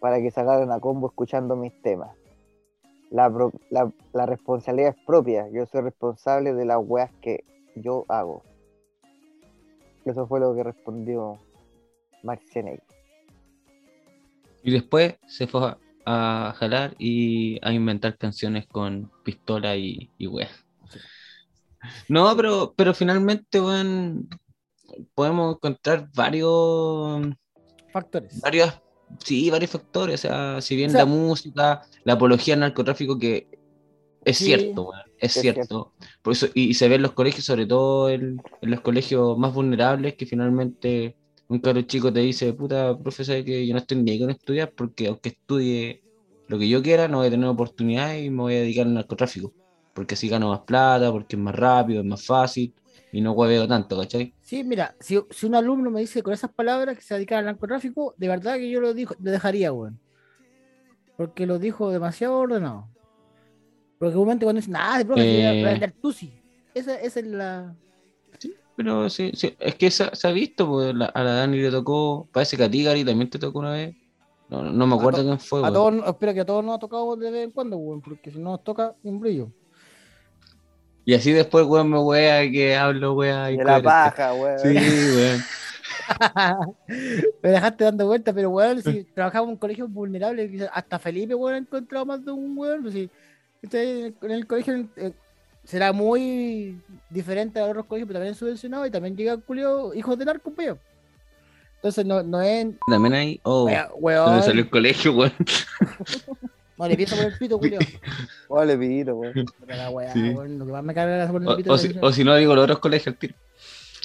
para que se agarren a combo escuchando mis temas. La, responsabilidad es propia. Yo soy responsable de las weas que yo hago. Eso fue lo que respondió Marcianeque. Y después se fue a, jalar y a inventar canciones con pistola y, y wea. No, pero, pero finalmente, weón, podemos encontrar varios, Factores. varios, sí, varios factores. O sea, si bien O sea- la música, la apología al narcotráfico, que es Sí. cierto, weón, es Es cierto. Por eso, y, y se ve en los colegios, sobre todo en, en los colegios más vulnerables, que finalmente un caro chico te dice, puta, profesor, que yo no estoy ni ahí con estudiar, porque aunque estudie lo que yo quiera, no voy a tener oportunidad y me voy a dedicar al narcotráfico. Porque así gano más plata, porque es más rápido, es más fácil, y no hueveo tanto, ¿cachai? Sí, mira, si, si un alumno me dice con esas palabras que se dedica al narcotráfico, de verdad que yo lo, dijo, lo dejaría, weón. Porque lo dijo demasiado ordenado. Porque un momento cuando dicen, ah, profe, Eh. voy a vender tusi. Esa, esa es la. Pero sí, sí, es que se, se ha visto, pues, la- a la Dani le tocó, parece que a ti, Gary, también te tocó una vez. No, no me acuerdo quién fue, A todos, espero que a todos nos ha tocado de vez en cuando, weón, porque si no nos toca, un brillo. Y así después, weón, me wea que hablo, wea. De la paja, weón. Sí, weón. me dejaste dando vueltas, pero weón, si trabajamos en un colegio vulnerable, hasta Felipe, weón, ha encontrado más de un weón. Pues, si, este, en, el, colegio eh, será muy diferente a otros colegios, pero también subvencionado y también llega Julio, hijos de narco, pues. Entonces no, no es. También hay. Oh, wea- ¿dónde Weón, salió el colegio, weón? no le pienso por el pito, Julio. Vale, pito, weón. Pero la weá, Sí. weón, lo que más me es por el O, pito. o de si, o si no, digo los otros colegios al tiro.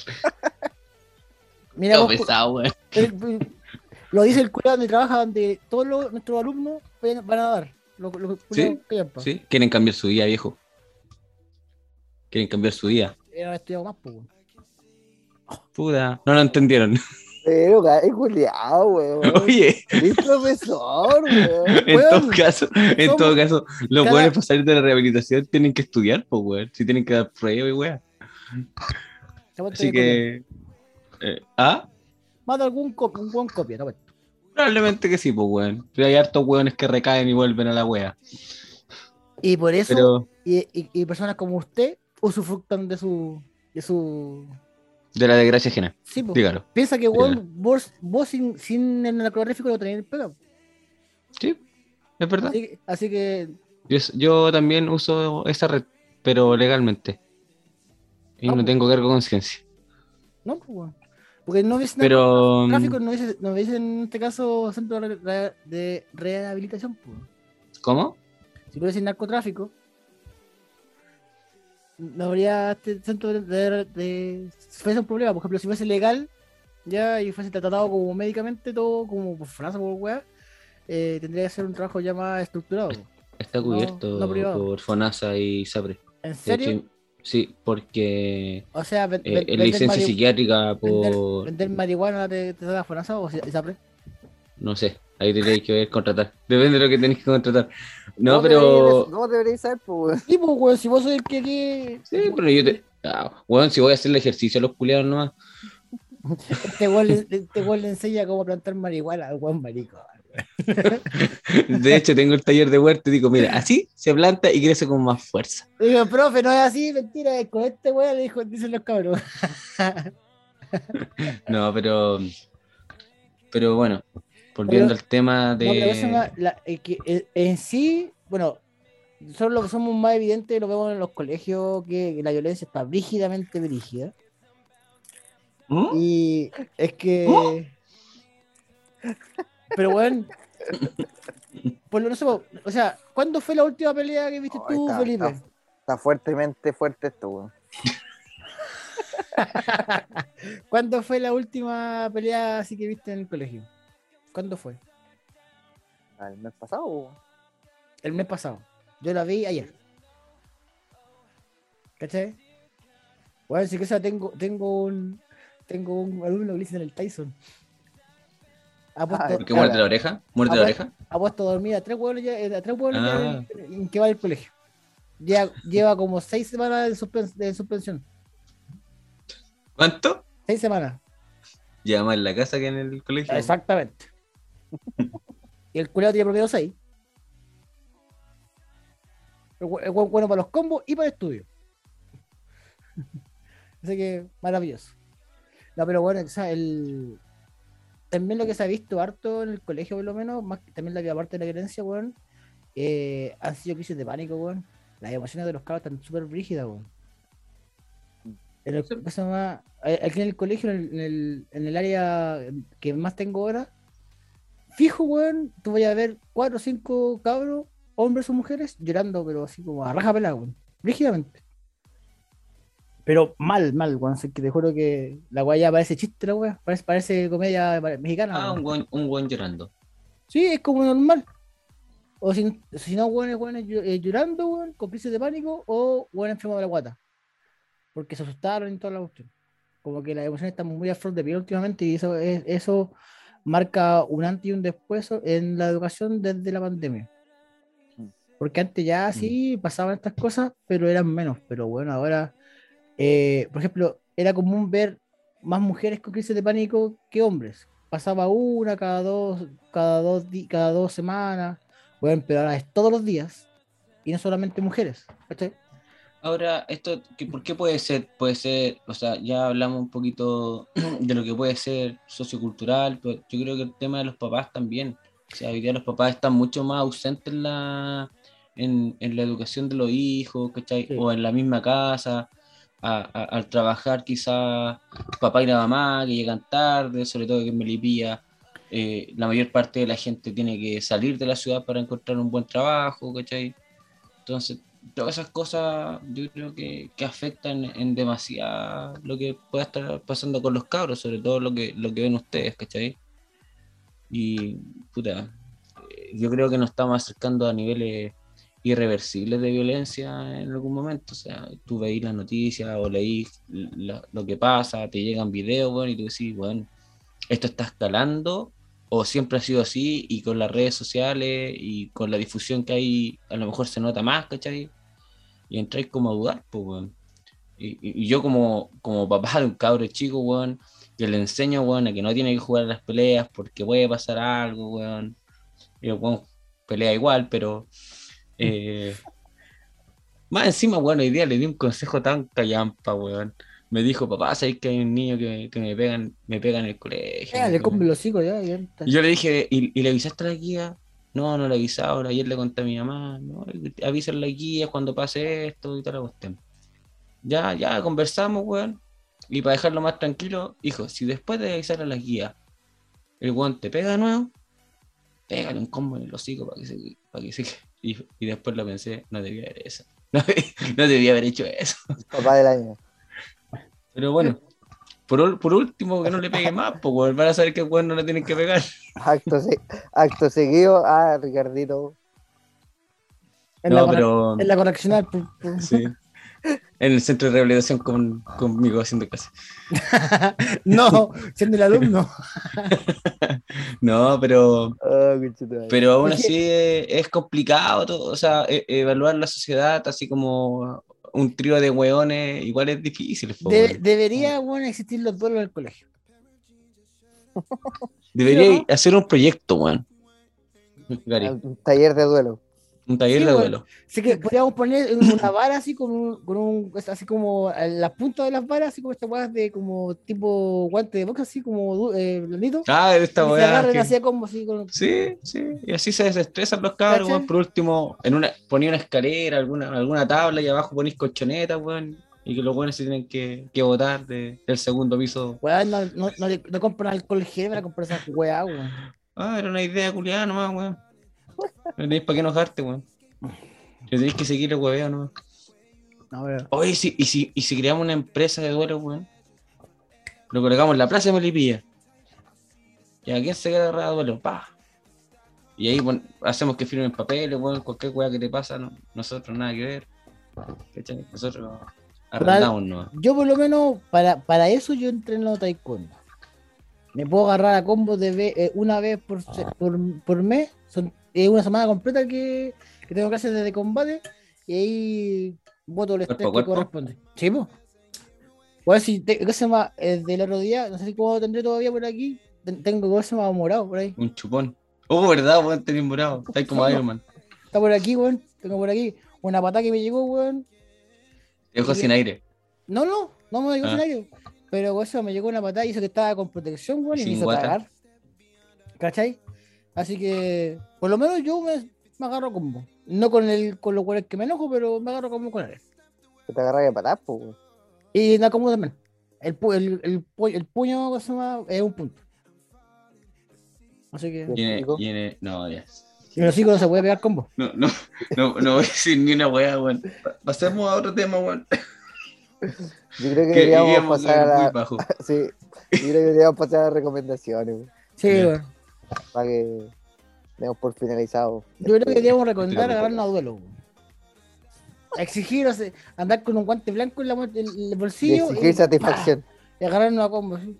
Mira, vos, pesado, weón. lo dice el culiado donde trabaja, donde todos los- nuestros alumnos van a dar. Lo, lo, Sí, pa. Sí, quieren cambiar su día, viejo. Quieren cambiar su día. Era estudiado más, pues, weón. Puta, no lo entendieron. Pero, es culiao, weón. Oye, Eres profesor, weón. en Weón, todo caso, en somos- todo caso, los cada- buenos para salir de la rehabilitación tienen que estudiar, pues, weón. Si tienen que dar prueba y weón. Así que. eh, ¿Ah? Más de algún co- un buen copia, no, pues. Probablemente que sí, pues, weón. Pero hay hartos weones que recaen y vuelven a la wea. Y por eso, Pero y, y- y personas como usted usufructan de su. de su. De la desgracia ajena, Sí, pues. dígalo. Piensa que vos, vos sin, sin el narcotráfico no tenéis pega. Sí, es verdad. Así, que- así que. Yo, yo también uso esa red, pero legalmente. Y Ah, no pues. tengo cargo de conciencia. No, pues. Porque no ves Pero. narcotráfico, no ves, no ves en este caso centro de re- de rehabilitación, pues. ¿Cómo? Si fuese narcotráfico, no habría este centro de, de, fuese un problema. Por ejemplo, si fuese legal, ya y fuese tratado como médicamente, todo como por FONASA, por weá, eh, tendría que ser un trabajo ya más estructurado. Está cubierto no privado. por FONASA y SAPRE. ¿En serio? hecho, sí, porque o sea, ven- eh, ven- vender licencia psiquiátrica por. vender marihuana te, te da FONASA o ISAPRE? No sé, ahí tendréis que ver contratar. Depende de lo que tenéis que contratar. No, ¿Cómo pero. ¿Cómo deberíais saber, pues? Sí, pues, weón, si vos sois el que aquí. Sí, pero yo te. Ah, weón, si voy a hacer el ejercicio a los culiados nomás. Este weón le, este weón le enseña cómo plantar marihuana al weón marico. De hecho, tengo el taller de huerto y digo, mira, así se planta y crece con más fuerza. Digo, profe, no es así, mentira, es con este weón, le dijo, dicen los cabros. No, pero. Pero bueno, volviendo Pero- al tema de. No, pero eso no- la- eh, que, eh, en sí, bueno, nosotros lo que somos más evidentes lo vemos en los colegios, que la violencia está rígidamente brígida. ¿Mm? Y es que. Pero bueno. Lo no sé, o sea, ¿cuándo fue la última pelea que viste Ay, tú, está- Felipe? está- Está fuertemente fuerte esto, weón. ¿Cuándo fue la última pelea así que viste en el colegio? ¿Cuándo fue? Ah, El mes pasado, weón. El mes pasado. Yo la vi ayer. ¿Cachai? Bueno, sí que esa tengo, tengo un tengo un alumno que le dicen el Tyson. Ha puesto, Ah, ¿Por qué muerde la oreja? ¿Muerde la oreja? ha puesto a dormir a tres huevos ya, a tres huevos ya Ah. en, en que va al colegio. Lleva, lleva como seis semanas de, suspen- de suspensión. ¿Cuánto? Seis semanas. Lleva más en la casa que en el colegio. Exactamente. y el culiado tiene promedio 6. Hue- bueno para los combos y para el estudio. Así que maravilloso. No, pero bueno, o sea, el... también lo que se ha visto harto en el colegio, por lo menos, más también la que aparte de la creencia, weón, eh, han sido crisis de pánico, weón. Las emociones de los cabros están súper rígidas, weón. En el, ¿cómo se llama? A- Aquí en el colegio, en el- en el área que más tengo ahora, fijo, weón, tú vas a ver cuatro o cinco cabros, hombres o mujeres, llorando, pero así como a raja pelada, weón. Rígidamente. Pero mal, mal, weón. Así que te juro que la weá ya parece chiste, la weá. Parece, parece comedia mexicana. Ah, weón. un buen llorando. Sí, es como normal. O si, si no, weones, weones eh, llorando, weón, con crisis de pánico, o weón enfermo de la guata. Porque se asustaron y toda la cuestión. Como que las emociones están muy a flor de piel últimamente y eso, es, eso marca un antes y un después en la educación desde la pandemia. Porque antes ya sí pasaban estas cosas, pero eran menos. Pero bueno, ahora, eh, por ejemplo, era común ver más mujeres con crisis de pánico que hombres. Pasaba una cada dos, cada dos, cada dos semanas. Bueno, pero ahora es todos los días. Y no solamente mujeres. ¿cachai? Ahora, esto, ¿qué- ¿por qué puede ser? Puede ser, o sea, ya hablamos un poquito de lo que puede ser sociocultural, pero yo creo que el tema de los papás también. O sea, hoy día los papás están mucho más ausentes en la, en, en la educación de los hijos, ¿cachai? Sí. O en la misma casa, a- a- al trabajar quizás papá y la mamá que llegan tarde, sobre todo que en Melipilla, eh, la mayor parte de la gente tiene que salir de la ciudad para encontrar un buen trabajo, ¿cachai? Entonces, todas esas cosas yo creo que, que afectan en demasiado lo que pueda estar pasando con los cabros, sobre todo lo que, lo que ven ustedes, ¿cachai? Y, puta, eh, yo creo que nos estamos acercando a niveles irreversibles de violencia en algún momento. O sea, tú veis las noticias o leís la- lo que pasa, te llegan videos, bueno, y tú decís, bueno, esto está escalando o siempre ha sido así y con las redes sociales y con la difusión que hay, a lo mejor se nota más, ¿cachai? Y entráis como a dudar, pues, weón. Y, y- yo como, como papá de un cabro chico, weón, que le enseño, weón, a que no tiene que jugar las peleas porque puede pasar algo, weón. Y el weón pelea igual, pero... eh, más encima, weón, hoy día le di un consejo tan callampa, weón. Me dijo, papá, ¿sabes que hay un niño que, que me, pegan, me pega en el colegio? Ya, le pega". compro los hijos ya. yo le dije, ¿y, y le avisaste a la guía? No, no le he avisado. Ayer le conté a mi mamá, no, avisa a la guía cuando pase esto y tal la cuestión. Ya, ya conversamos, weón. Y para dejarlo más tranquilo, hijo, si después de avisar a la guía, el weón te pega de nuevo, pégale un combo en el hocico para que se. Para que se y, y después lo pensé, no debía haber eso. No, no debía haber hecho eso. Papá del año. Pero bueno, por, último, que no le pegue más, weón, van a saber que el weón no le tienen que pegar. Acto, se- acto seguido. Ah, Ricardito. En, la, No, pero. en la correccional. Sí. En el centro de rehabilitación con, conmigo haciendo clase. no, siendo el alumno. No, pero, Ah, pero aún así es, es complicado todo, o sea, e- evaluar la sociedad así como un trío de hueones, igual es difícil. De- debería, bueno, existir los duelos en el colegio. Debería ¿no? hacer un proyecto, weón. Un taller de duelo. Un taller Sí, de duelo. Así que podríamos poner una vara así con un, con un así como las puntas de las varas, así como estas weas de como tipo guante de box, así como eh, blandito. Ah, esta y se que- así como así con Sí, sí, y así se desestresan los cabros, weón. Por último, en una, ponía una escalera, alguna, alguna tabla y abajo ponéis colchonetas, weón. Y que los buenos se tienen que, que botar de- del segundo piso. weón, no, no, no, no compran alcohol gel, van a comprar esa weá, weón. Ah, era una idea culiada nomás, weón. No tenéis para qué enojarte, weón. Yo tenéis que seguir el hueveo. No, pero- Oye, si- y, si, y si creamos una empresa de duelo, weón. Lo colocamos en la plaza de Melipilla. ¿Y a quién se queda agarrado duelo? Pa. Y ahí bueno, hacemos que firmen papeles, weón, cualquier weá que te pasa, no- nosotros nada que ver. ¿Cachai? Nosotros arrendamos, ¿no? Yo por lo menos, para, para eso yo entreno taekwondo. Me puedo agarrar a combos de ve- eh, una vez por, por, por mes. Son es una semana completa que, que tengo clases de combate. Y ahí voto el ¿Cuerpo estrés que corresponde. Sí, pues. Si te, ¿qué se llama? El del otro día, no sé si cómo tendré todavía por aquí. ten- Tengo ¿cómo se llama? morado por ahí. Un chupón. Oh, verdad, weón, tenés morado. Estáis como Sí, Iron Man. Está por aquí, weón. Tengo por aquí una patada que me llegó, weón. Te dejó sin aire. No, no, no me Ah. sin aire. Pero eso me llegó una patada y hizo que estaba con protección, weón, y me hizo guata. cagar. ¿Cachai? Así que, por lo menos yo me, me agarro combo. No con el con los weones que me enojo, pero me agarro combo con él. Que te agarra de patar, pues. Y Nakamura también. El, pu- el, el, pu- el puño ¿cómo se llama? es un punto. Así que. En el- en el- no, ya. Y los hijos no se puede pegar combo. No, no, no, no voy a decir ni una weá, weón. Pa- Pasemos a otro tema, weón. Yo creo que Que deberíamos pasar a la... Sí, yo creo que deberíamos pasar a las recomendaciones, weón, Sí, weón. Para que demos por finalizado. Yo creo que este- deberíamos recomendar Estoy de agarrarnos a duelo. Exigir, o sea, andar con un guante blanco en, la, en el bolsillo. exigir y, satisfacción. ¡pah! y agarrarnos a combo. ¿sí?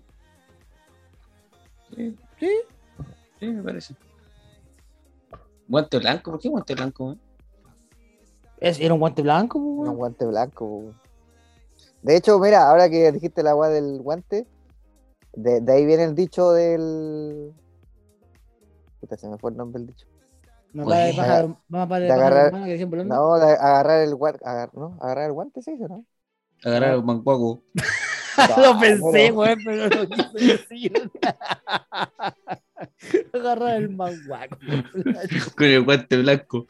Sí, Sí. sí, me parece. Guante blanco, ¿por qué guante blanco? Es, era un guante blanco, pues, Un guante blanco. De hecho, mira, ahora que dijiste la agua del guante, de, de ahí viene el dicho del. Puta, se me fue el nombre del dicho. No, para, para, De agarrar- que decían volando. No, de agarrar el guante. ¿no? Agarrar el guante, sí, ¿no? Agarrar el mancuaco lo pensé, weón, pero no quise decir. Agarrar el manguaco. con el guante blanco.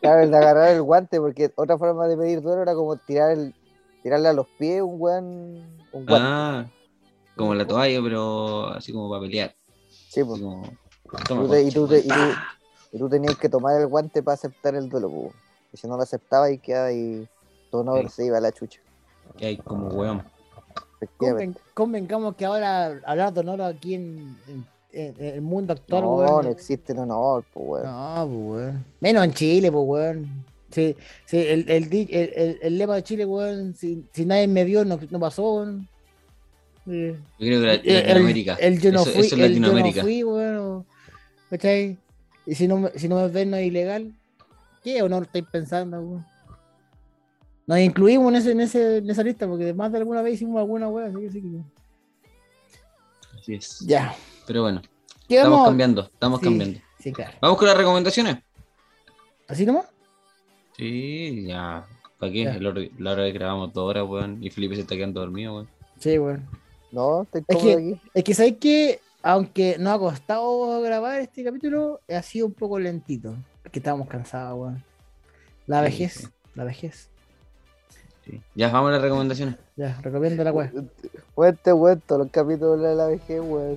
Claro, el de agarrar el guante, porque otra forma de pedir duelo era como tirar el, tirarle a los pies un buen un guante. Ah, como la toalla, pero así como para pelear. Sí, pues. Tú te- y, tú te- y, tú, y tú tenías que tomar el guante para aceptar el duelo, pues. Y si no lo aceptabas y quedaba y tu honor Sí. se iba a la chucha. que hay como weón. Conven- convengamos que ahora hablar de honor aquí en, en- en- en el mundo actual, No, weón. no existe el honor, pues, weón. No, pues, weón. Menos en Chile, pues, weón. Sí, sí, el, el, el- el lema de Chile, weón, si, si nadie me vio, no, no pasó, weón. Yo creo que la- el, el- Latinoamérica. el yo no Eso- fui, eso es el yo no Latinoamérica. fui, weón. o- ¿Cachai? Y si no, me- si no me ven, no es ilegal. ¿Qué honor estáis pensando, weón? Nos incluimos en, ese, en, ese, en esa lista porque más de alguna vez hicimos alguna weón, así que sí que- Así es. Ya. Pero bueno, ¿Qué estamos vamos? cambiando, estamos Sí, cambiando. Sí, claro. Vamos con las recomendaciones. ¿Así nomás? Sí, ya. ¿Para qué? Ya. La hora, hora que grabamos dos horas, weón. Y Felipe se está quedando dormido, weón. Sí, weón. No, estoy Es que- aquí. Es que sabéis que, aunque nos ha costado grabar este capítulo, ha sido un poco lentito. Porque estábamos cansados, weón. La vejez, sí. la vejez. Sí. Ya, vamos a las recomendaciones. Ya, recomiendo la weá. Weón, te weón, todos los capítulos de la vejez, weón.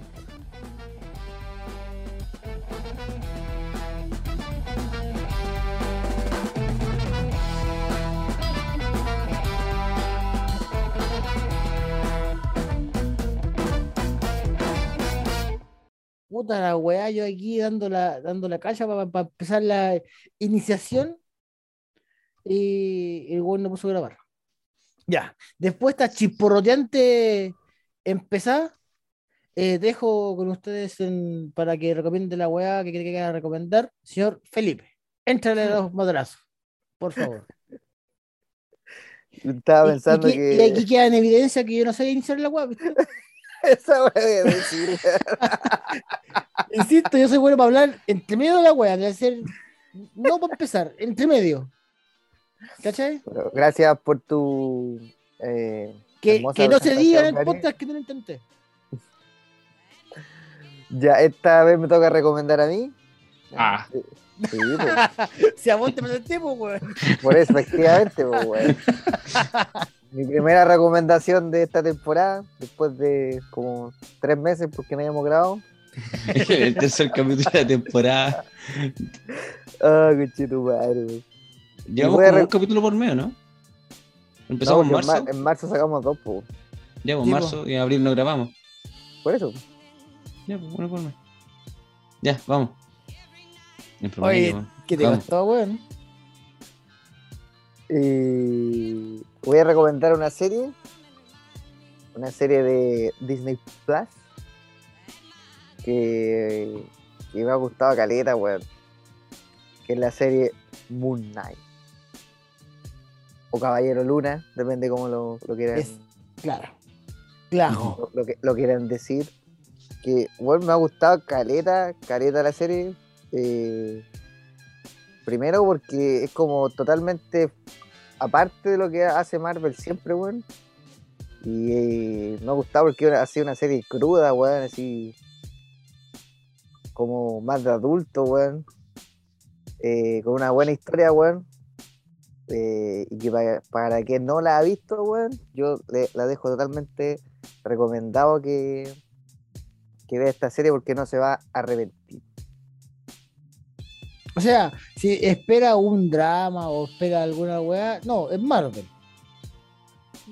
Puta la weá, yo aquí dando la, dando la calle para empezar la iniciación. Y el weón no puso a grabar. Ya. Después esta chisporroteante empezar. eh, dejo con ustedes en- para que recomiende la weá que quiere que quiera recomendar. Señor Felipe, éntrale a los madrazos. Por favor. Estaba pensando y, que- que. y aquí queda en evidencia que yo no sé iniciar la web. Esa weá de decir. Insisto, yo soy bueno para hablar entre medio de la web, de hacer. No para empezar, entre medio. ¿Cachai? Pero gracias por tu. Eh, Que, que no se diga en el podcast que no lo intenté. Ya, esta vez me toca recomendar a mí. Ah. Sí, sí, pues, si a vos te presenté, pues, weón. por eso, efectivamente, pues, weón. Mi primera recomendación de esta temporada, después de como tres meses porque no habíamos grabado. el tercer capítulo de la temporada. Ah, cochito madre, weón. Llevamos como un capítulo por medio, ¿no? Empezamos No, en marzo. mar- en marzo sacamos dos, pues. Ya, pues Sí, marzo y en abril no grabamos. Por eso. Ya, pues uno por mes. Ya, vamos. Oye, que te Vamos. costó, weón. Y voy a recomendar una serie. Una serie de Disney Plus. Que, que me ha gustado caleta, weón. Que es la serie Moon Knight. O Caballero Luna, depende cómo lo, lo quieran, Es- Claro. Claro. lo, lo que, lo quieran decir. Que, bueno, me ha gustado caleta, caleta la serie. eh, primero porque es como totalmente aparte de lo que hace Marvel siempre, weón. Y eh, me ha gustado porque ha sido una serie cruda, weón, así como más de adulto, weón. eh, con una buena historia, weón. eh, y que para, quien no la ha visto, weón, yo la dejo totalmente recomendado que, que vea esta serie porque no se va a arrepentir. O sea, si espera un drama o espera alguna weá, no, es Marvel.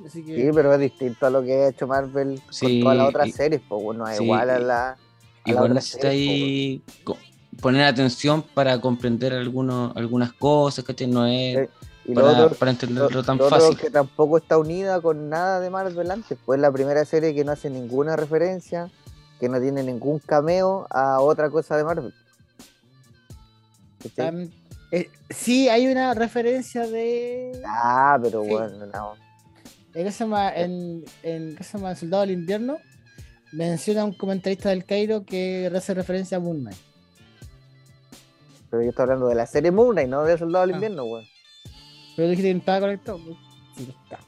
Así que. Sí, pero es distinto a lo que ha hecho Marvel Sí, con todas las otras y- series, pues bueno, es sí, igual a la. a la Igual necesita serie, ahí poner atención para comprender algunos, algunas cosas, ¿cachai? No es Sí, Y lo para, otro, para lo- entenderlo tan lo otro fácil. que tampoco está unida con nada de Marvel antes, pues es la primera serie que no hace ninguna referencia, que no tiene ningún cameo a otra cosa de Marvel. Eh, sí, hay una referencia de. Ah, pero Sí. bueno, no. ¿En qué se llama? En, en, ¿qué se llama? Soldado del Invierno. Menciona un comentarista del Cairo que hace referencia a Moon Knight. Pero yo estoy hablando de la serie Moon Knight, no de Soldado del Ah. Invierno, weón. Pero dijiste que estaba conectado. Sí, está.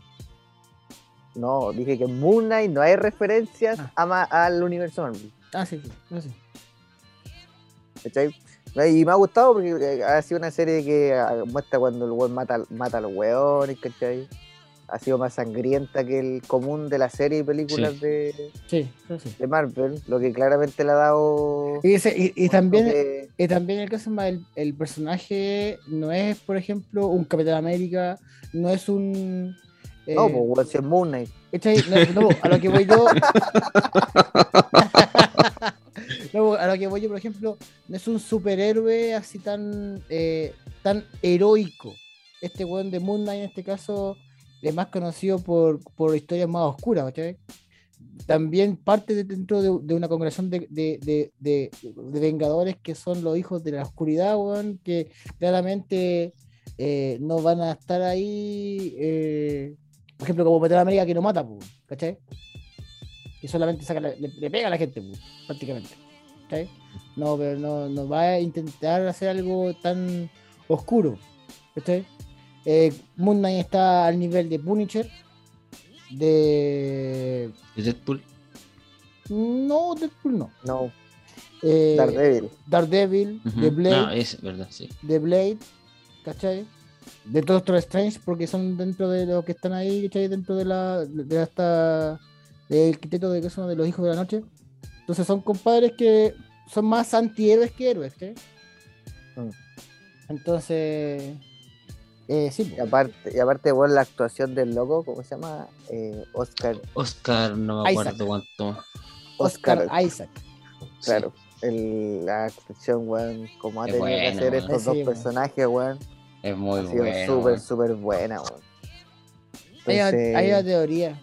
No, dije que en Moon Knight no hay referencias Ah. a al universo Marvel. Ah, sí, sí. no. ¿cachai? Y me ha gustado porque eh, ha sido una serie que ah, muestra cuando el weón mata, mata a los weones, ¿cachai? Ha sido más sangrienta que el común de las series y películas Sí. de, Sí, eso sí. de Marvel, lo que claramente le ha dado. Y, ese- y- y también, y también el caso más, el, el personaje no es, por ejemplo, un Capitán América, no es un. eh, No, pues es Moon Knight. ¿cachai? No, no, a lo que voy yo. No, a lo que voy yo, por ejemplo, no es un superhéroe así tan, eh, tan heroico. Este weón de Moon Knight, en este caso, es más conocido por, por historias más oscuras, ¿cachai? También parte de- dentro de, una congregación de, de, vengadores que son los hijos de la oscuridad, weón, que claramente eh, no van a estar ahí, eh, por ejemplo, como Capitán América que no mata, ¿cachai? Que solamente saca la- le, le pega a la gente, pues, prácticamente. ¿cachai? No, pero no, no va a intentar hacer algo tan oscuro. ¿cachai? Eh, Moon Knight está al nivel de Punisher, de... ¿De Deadpool? No, Deadpool no. No, Eh, Daredevil. Daredevil, Ujú. de Blade, Ah, es verdad, sí. de Blade, ¿cachai? De Doctor Strange, porque son dentro de los que están ahí, ¿cachai? Dentro de la de esta del quinteto de que son de los hijos de la noche. Entonces son compadres que son más antihéroes que héroes, ¿cachai? Mm. Entonces, eh, sí, Y aparte, y aparte, bueno, la actuación del loco, ¿cómo se llama? Eh, Oscar. Oscar, no me Isaac. acuerdo cuánto. Oscar, Oscar, Isaac. claro. El, la actuación, weón, como ha Es tenido que hacer estos Sí, dos personajes, weón, Es muy ha sido bueno. súper, súper buena, weón. Hay, una- hay una teoría.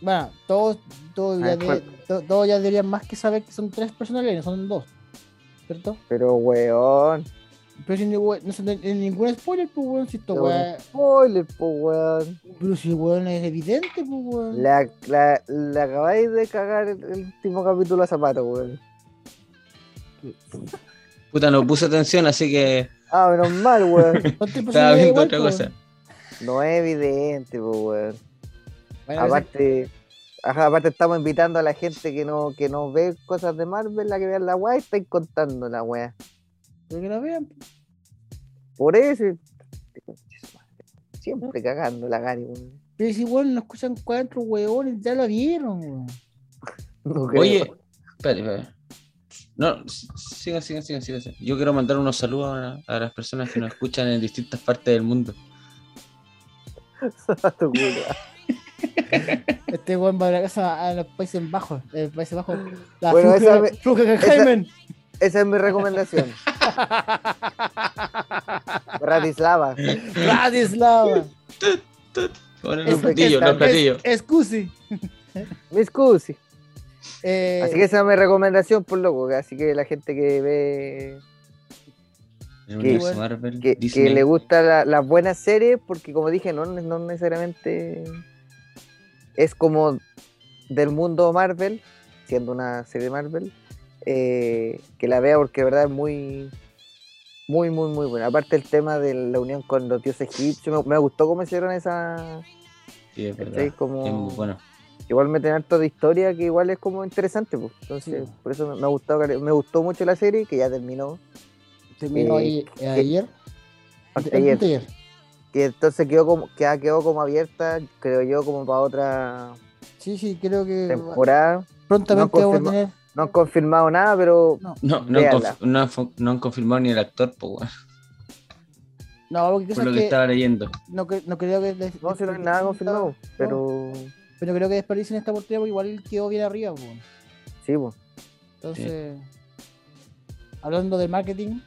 Bueno, todos, todos, A ya de- ¿cuál? to- todos ya deberían más que saber que son tres personajes, no son dos. ¿Cierto? pero, weón, Pero si no, no se en ningún spoiler, pues weón, si esto weá- spoiler, po, weón. Pero si weón es evidente, pues weón. La, la, le acabáis de cagar el, el último capítulo a Zapato, weón. Puta, no puse atención, así que Ah, menos mal, weón. Estaba viendo igual, otra pues, cosa. No es evidente, po, weón. Bueno, Aparte, ajá, aparte estamos invitando a la gente que no, que no ve cosas de Marvel a que vean la weá y estáis contando la weá. pero que lo vean. Por eso. Siempre cagando la Gary, weón. Pero si weón nos escuchan cuatro weones, ya lo vieron, weón. No. Oye, espere, espere. No, sigan, sigan, sigan. sigan. Yo quiero mandar unos saludos a, a las personas que nos escuchan en distintas partes del mundo. Este weón va a la casa a los Países Bajos. eh, Países Bajos. La Bueno, esa me- esa- es mi recomendación. Bratislava. Bratislava. Ponen Es- los platillos, los platillos. Excusi. Mi scusi. Eh, Así que esa es mi recomendación, por loco. que Así que la gente que ve, que- universo Marvel, que, que Disney. le gusta la- las buenas series, porque como dije, no, no necesariamente es como del mundo Marvel, siendo una serie de Marvel, eh, que la vea porque de verdad es muy, muy, muy, muy buena. Aparte el tema de la unión con los dioses egipcios, me, me gustó cómo hicieron esa... Sí, es verdad. Como, Es muy bueno. igual meten harto de historia que igual es como interesante, pues. Entonces, Sí. por eso me, me ha gustado, me gustó mucho la serie, que ya terminó. terminó eh, ahí, eh, ayer. Anteayer. Que entonces quedó como, queda- quedó como abierta, creo yo, como para otra Sí, sí, creo que temporada. prontamente no vamos a tener. No han confirmado nada, pero No, No, no, han conf- no han no han confirmado ni el actor, pues, weón, no porque por lo que que estaba leyendo. no, no creo que. des- no, si no hay nada confirmado. Pero Pero creo que desperdicien esta oportunidad porque igual quedó bien arriba, pues. sí, pues. Entonces, hablando del marketing,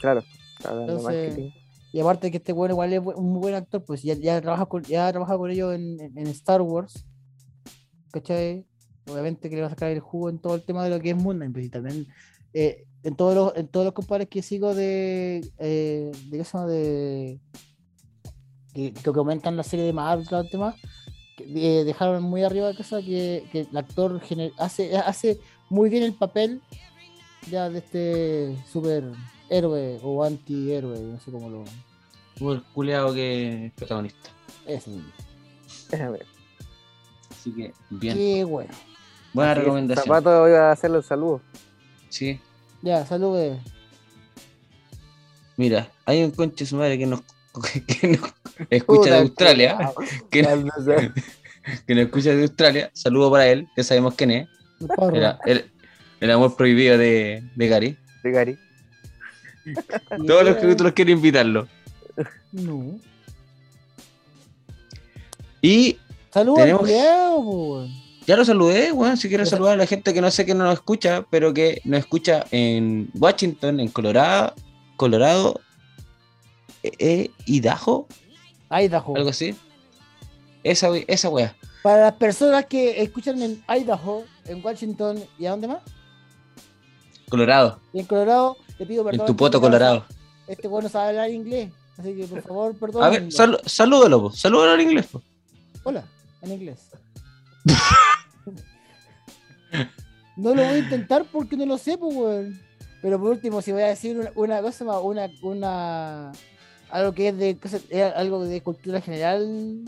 Claro. hablando de marketing. Y aparte que este bueno igual es un buen actor, pues ya, ya trabaja con, ya trabaja con ellos en, en- Star Wars. ¿Cachai? Obviamente que le va a sacar el jugo en todo el tema de lo que es Moon pues, y también eh, en todos los, en todos los compadres que sigo de eh, de llama de que, que comentan la serie de Marvel y todo el tema, eh, dejaron muy arriba de casa que, que el actor hace, hace muy bien el papel ya de este super héroe o antihéroe, no sé cómo lo Como el culeado que es protagonista. es. mismo. Déjame ver. Así que, bien. Qué bueno. Buena Así recomendación. Zapato iba a hacerle un saludo. Sí. Ya, saludos. Mira, hay un conche su madre que nos, que nos escucha de Australia. Que, Al no sé. que nos escucha de Australia. Saludo para él, que sabemos quién es. El. Era el, el amor prohibido de, de Gary. De Gary. Todos los capítulos quiero invitarlo. No. Y Saludos Tenemos- ya lo saludé, weón. Si quiero saludar a la gente que no sé que no nos escucha, pero que nos escucha en Washington, en Colorado, Colorado, eh, eh, Idaho, Idaho. algo así. Esa, esa wea. Para las personas que escuchan en Idaho, en Washington y a dónde más, Colorado, y en Colorado, le pido perdón. en tu poto Colorado. Este bueno sabe hablar inglés, así que por favor, perdón. A ver, sal, salúdalo, po. salúdalo en inglés. po. Hola, en inglés. no lo voy a intentar porque no lo sé, pues, weón. Pero por último, si voy a decir una, una cosa más, una, una, algo que es de, cosa- es algo de cultura general,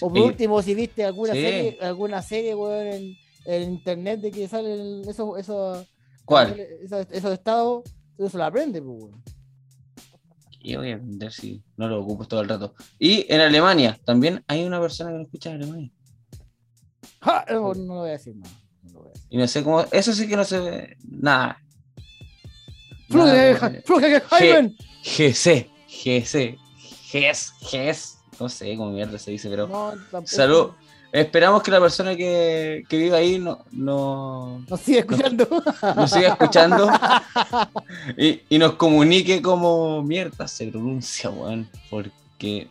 o por último, si viste alguna Sí. serie, alguna serie, weón, en, en internet de que salen esos, esos, ¿Cuál? esos, esos estados, eso lo aprende, pues, weón. Y voy a aprender si no lo ocupo todo el rato. Y en Alemania, también hay una persona que no escucha en Alemania. ¡Ja! No, no lo voy a decir, no. no lo voy a decir. Y no sé cómo. Eso sí que no se ve. Nada. Fluge. GC, GC, GES, GES. No sé cómo mierda se dice, pero. No, tampoco. Salud. Esperamos que la persona que, que vive ahí no, no, Nos sigue escuchando. nos siga escuchando y, y nos comunique cómo mierda se pronuncia, weón. Porque.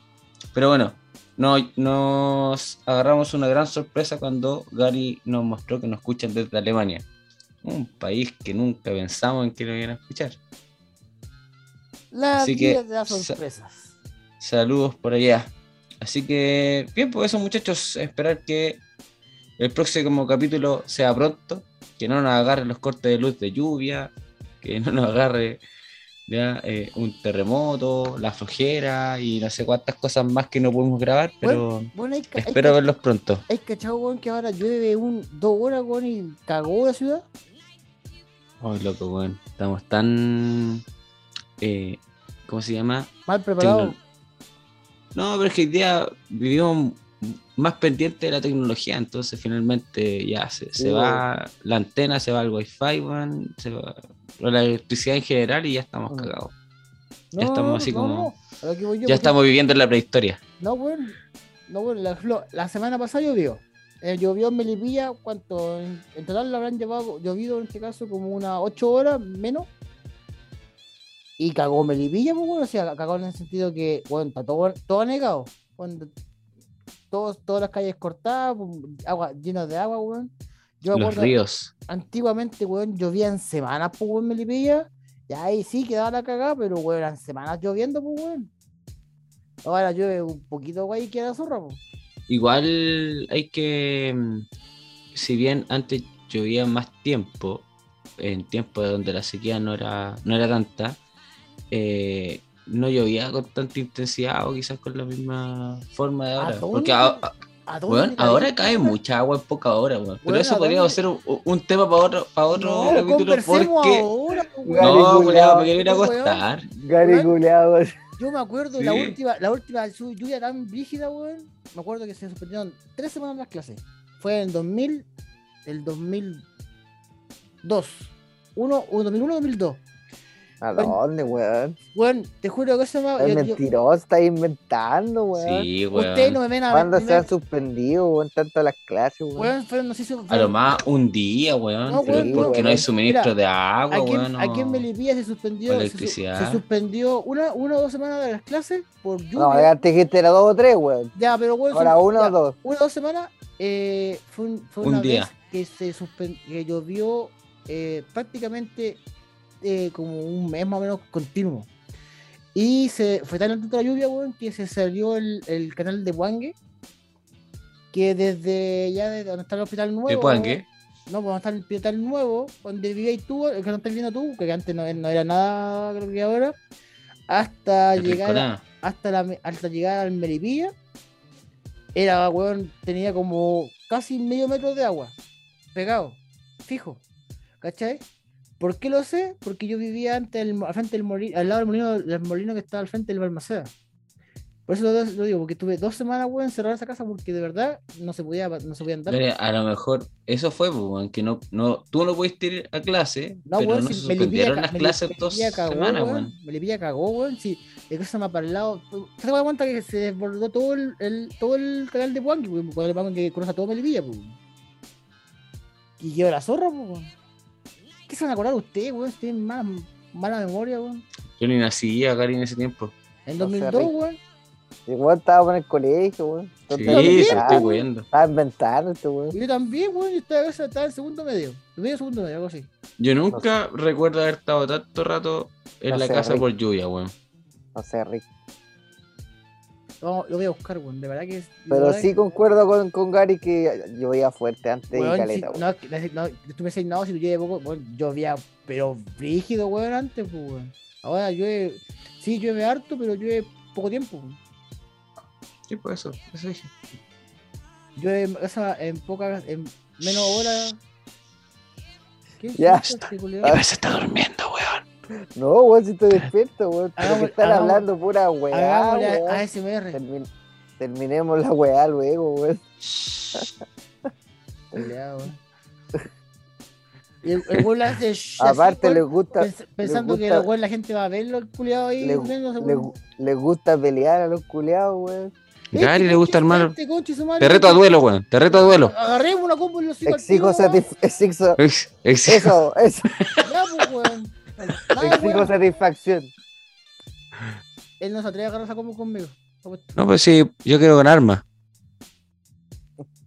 Pero bueno, no, nos agarramos una gran sorpresa cuando Gary nos mostró que nos escuchan desde Alemania. Un país que nunca pensamos en que lo iban a escuchar. La Así que, vida de las sa- sorpresas. Saludos por allá. Así que, bien, pues eso muchachos, esperar que el próximo capítulo sea pronto, que no nos agarre los cortes de luz de lluvia, que no nos agarre ya, eh, un terremoto, la flojera y no sé cuántas cosas más que no podemos grabar, pero Bueno, hay, ca- hay, espero verlos pronto. hay cachado, weón, que ahora llueve un, dos horas, weón, y cagó la ciudad. Ay, loco, weón, estamos tan... eh, ¿Cómo se llama? Mal preparado. No, pero es que hoy día vivimos más pendiente de la tecnología, entonces finalmente ya se, se Sí, va la antena, se va el wifi, weón, se va la electricidad en general y ya estamos Mm. cagados. No, ya estamos así no, como- no, yo, Ya porque- estamos viviendo en la prehistoria. No, weón. No, weón. La, la semana pasada llovió. Eh, llovió en Melipilla, ¿cuánto? En, en total lo habrán llevado, llovido en este caso como unas 8 horas menos. Y cagó Melipilla, pues, weón. O sea, cagó en el sentido que, bueno, está todo, todo negado. Cuando todos, todas las calles cortadas, pues, agua, llenas de agua, weón. Yo Los acuerdo, ríos. antiguamente, weón, llovía en semanas, pues, weón, Melipilla. Y ahí sí quedaba la cagada, pero, weón, eran semanas lloviendo, pues, weón. Ahora llueve un poquito, güey, y queda zorra, pues. Igual hay que, mm, si bien antes llovía más tiempo, en tiempos donde la sequía no era, no era tanta, eh, no llovía con tanta intensidad o quizás con la misma forma de ahora. ¿A dónde? Porque a- a- a todos Weón, les ahora cae mucha agua en poca hora, weón. Pero eso ¿a podría dónde? ser un, un tema para otro, para otro No, capítulo porque. ahora, No, culiao, me quiero ir a acostar. Gary. Yo me acuerdo la Sí. última, la última su- lluvia tan rígida, weón. Me acuerdo que se suspendieron tres semanas las clases. Fue en 2000, el 2002. Uno, o 2001 2002. ¿A dónde, weón? Weón, te juro que eso me. Es yo- yo- mentiroso, está inventando, weón. Sí, weón. Ustedes no me ven a ¿Cuándo se han suspendido, weón, tanto las clases, weón? Weón, fueron, no sé si A lo más un día, weón. No, weón, porque no, no hay suministro Mira, de agua, Aquí, weón. no. aquí en Melipilla se suspendió, se, electricidad. se suspendió una, una o dos semanas de las clases por lluvia. No, ya te dijiste era dos o tres, weón. Ya, pero weón, Ahora son- uno ya, o dos. una o dos semanas eh, fue, un- fue Un una día. vez que se suspen- que llovió eh, prácticamente eh, como un mes más o menos continuo. Y se fue tan alta la lluvia, weón, que se salió el, el canal de Wangue, que desde ya de donde está el hospital nuevo. ¿De Puangue? No, pues donde está el hospital nuevo, donde vivías tú, el que no estás viendo tú, que antes no, no era nada, creo que ahora, hasta El llegar hasta, la, hasta llegar al Melipilla, era, weón, tenía como casi medio metro de agua, pegado, fijo, ¿cachai? ¿Por qué lo sé? Porque yo vivía antes del- al frente del molino, al lado del molino, del molino que estaba al frente del Balmaceda. Por eso lo, lo digo, porque tuve dos semanas, weón, encerrada en esa casa porque de verdad no se podía, no se podía andar. Mire, a lo mejor eso fue, pues, weón, que no, no, tú no pudiste ir a clase, No, pero weón, no si se suspendieron las clases dos Melipilla cagó, semanas, weón. weón. Melipilla cagó, weón. Si el cosa más para el lado. ¿Te das cuenta que se desbordó todo el, el- todo el canal de Puanque, weón? Cuando le pagan que cruza todo Melipilla, pues. weón. Y quedó la zorra, pues, weón. ¿Qué se van a acordar ustedes, weón? Si Tienen mala, mala memoria, weón. Yo ni nací a Gary en ese tiempo. En No sé, 2002, Rick. weón. Igual estábamos en el colegio, weón. Sí, inventando, estoy viendo. Estás inventando este, weón. Y yo también, weón. Yo estaba, estaba en segundo medio. Medio segundo medio, algo así. Yo nunca recuerdo haber estado tanto rato en No la sé, casa Rick. por lluvia, weón. No sé, Rick. Vamos, lo voy a buscar, weón. De verdad que es. Pero verdad sí que- concuerdo con, con Gary que llovía fuerte antes y Weón, caleta, si- weón. no, no, tú me decís, no, si llueve poco, bueno, llovía, pero rígido, weón, antes, pues, weón. Ahora llueve, sí, llueve harto, pero llueve poco tiempo. weón. Sí, pues eso, eso dije. Llueve o sea, en pocas, en menos horas. ¿Qué Ya. este culiao? Ah, se está durmiendo, weón. No, weón, si estoy despierto, weón. Pero que Hagamos- están hagamos- hablando pura weá, weón. ASMR. Termin- terminemos la weá luego, weón. culiao, weón. Y el, el weón hace shh, así, Aparte weón, les gusta, pens- pensando que gusta- el weón la gente va a verlo, el culiado ahí. le, durmiéndose, le- weón. les gusta pelear a los culeados, weón. Gary Este le gusta armar. este Te reto a duelo, weón. Te reto a duelo. Agarremos una combo y lo sigo Exijo, tiro, weón. satisf- exijo, Ex- ex- eso, eso, Ya, pues, weón. Nada, exijo satisfacción. Él no se atreve a agarrar esa combo conmigo. No, pues sí, yo quiero con armas.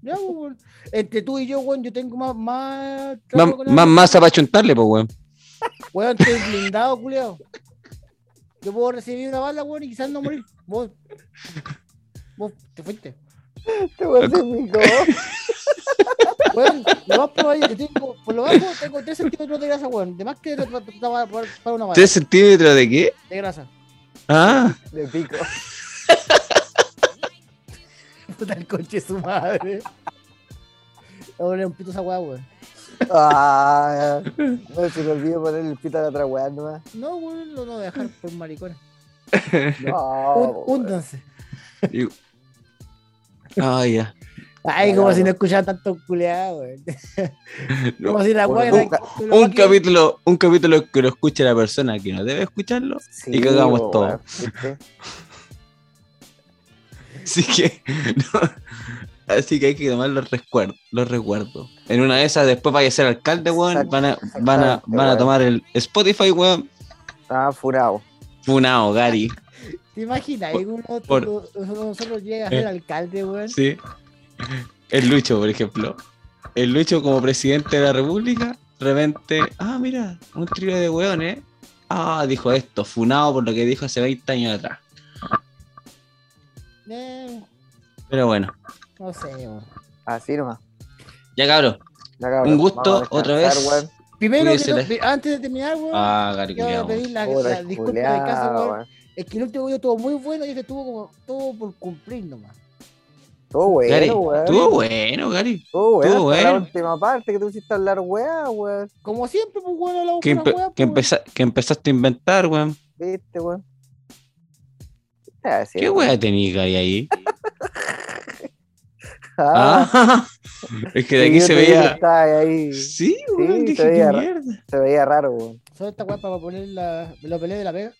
Ya, weón. Entre tú y yo, weón, yo tengo más. Más, Más, más masa para chuntarle, pues, weón. Weón, estoy blindado, culiao. Yo puedo recibir una bala, weón, y quizás no morir. Vos. Vos te fuiste. Te voy a hacer mi Weón, lo más probable es que tengo, por lo bajo, tengo 3 centímetros de grasa, weón. De más que para, para, una bala ¿Tres centímetros de qué? de grasa. Ah, de pico. Puta el coche de su madre. Ahora un pito esa weá, weón. Ah, no se me olvidó poner el pito a la otra weá nomás. No, weón, lo no voy a dejar por maricones. No. Húndanse. ah, ya. Ay, como si no escuchara tanto culeado. No, Como si la un- capítulo, un capítulo que lo escuche la persona que no debe escucharlo. Sí, y cagamos weón, todo. Así que, no, así que hay que tomar los recuerdos, los recuerdos. En una de esas, después vaya a ser alcalde, weón, van a, van a, van a tomar el Spotify, weón. Estaba furado. Funao, Gary. ¿Te imaginas? Por- Uno, por- nosotros llega a ser Eh. alcalde, weón. Sí. El Lucho, por ejemplo. El Lucho como presidente de la República, de repente, ah, mira, un trío de weones. Ah, dijo esto, funado por lo que dijo hace 20 años atrás. Eh, Pero bueno, no sé. Así nomás. ya cabrón. Ya, cabrón, Un gusto, otra vez. Primero, que antes de terminar, weón, Ah, Gary, yo voy a culiao. pedir la, disculpa del caso, weón. Es que el último video estuvo muy bueno y este estuvo como todo por cumplir nomás. Todo bueno, Gary, weón. estuvo bueno, Gary. Estuvo bueno. estuvo La última parte que tú hiciste hablar weá, weón. Como siempre, pues, weón, Que, pura empe- weá, que, pues, empeza- que empezaste a inventar, weón. Viste, weón. ¿Qué estás ¿Qué haciendo? weá tenía Gary ahí? Ah, Ah, es que de aquí se te que veía. ahí. Sí, weón, Sí, dije, se qué veía ra- mierda. Se veía raro, weón. Solo esta weá para poner la, lo peleé de la pega.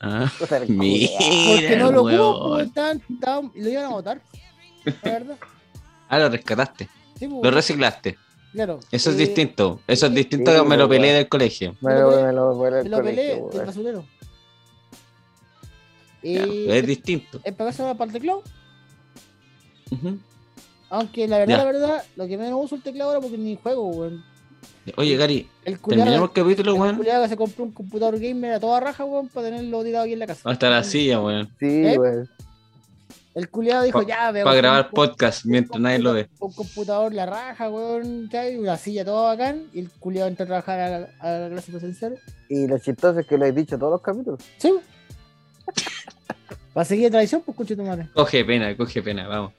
Ah, O sea, mira. Porque no lo weón. ocupo, estaban- estaban- lo iban a votar. La verdad. Ah, lo rescataste. Sí, pues, Lo reciclaste. claro. Eso es Eh, distinto. Eso es sí, distinto sí, a que me lo pues, peleé del colegio. Me Me lo, me lo Me lo peleé del weón. basurero. Ya, Y es distinto. en pagarse para el teclado. Ujú. Aunque la verdad, Ya. la verdad, lo que menos uso el teclado ahora porque ni juego, weón. Oye, Gary, El culiado terminemos el capítulo, el weón. culiao que se compró un computador gamer a toda raja, weón, para tenerlo tirado aquí en la casa. Hasta la silla, weón. Sí, ¿Eh? weón. El culiado dijo, Pa- ya, veo. Para grabar podcast mientras nadie lo ve. Un computador, la raja, weón, ¿cachai? una silla, todo bacán. Y el culiado entra a trabajar a la, a la clase presencial. Y lo chistoso es que lo he dicho todos los capítulos. Sí. Para seguir la tradición, pues escuche tu madre. Coge pena, coge pena, vamos.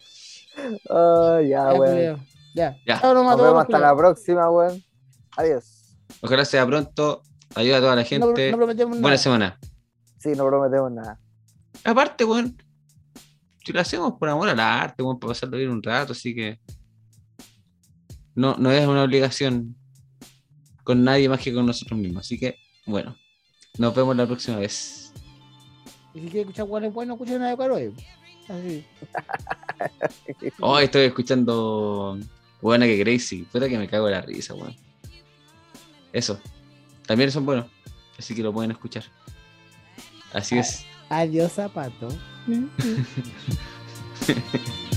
Ya, Ya, weón. Ya. Ya. A Nos vemos hasta la próxima, weón. Adiós. Ojalá sea pronto. Ayuda a toda la No, gente. no prometemos Buena nada. semana. Sí, no prometemos nada. Aparte, weón. Si lo hacemos por amor al arte, weón, para pasarlo bien un rato, así que. No, no es una obligación con nadie más que con nosotros mismos. Así que, bueno. Nos vemos la próxima vez. Y si quiere escuchar bueno, bueno, escuchen nada de caro, eh. Así. Oh, estoy escuchando. Buena que crazy. Puta que me cago de la risa, weón. Eso. También son buenos. Así que lo pueden escuchar. Así es. Adiós, zapato.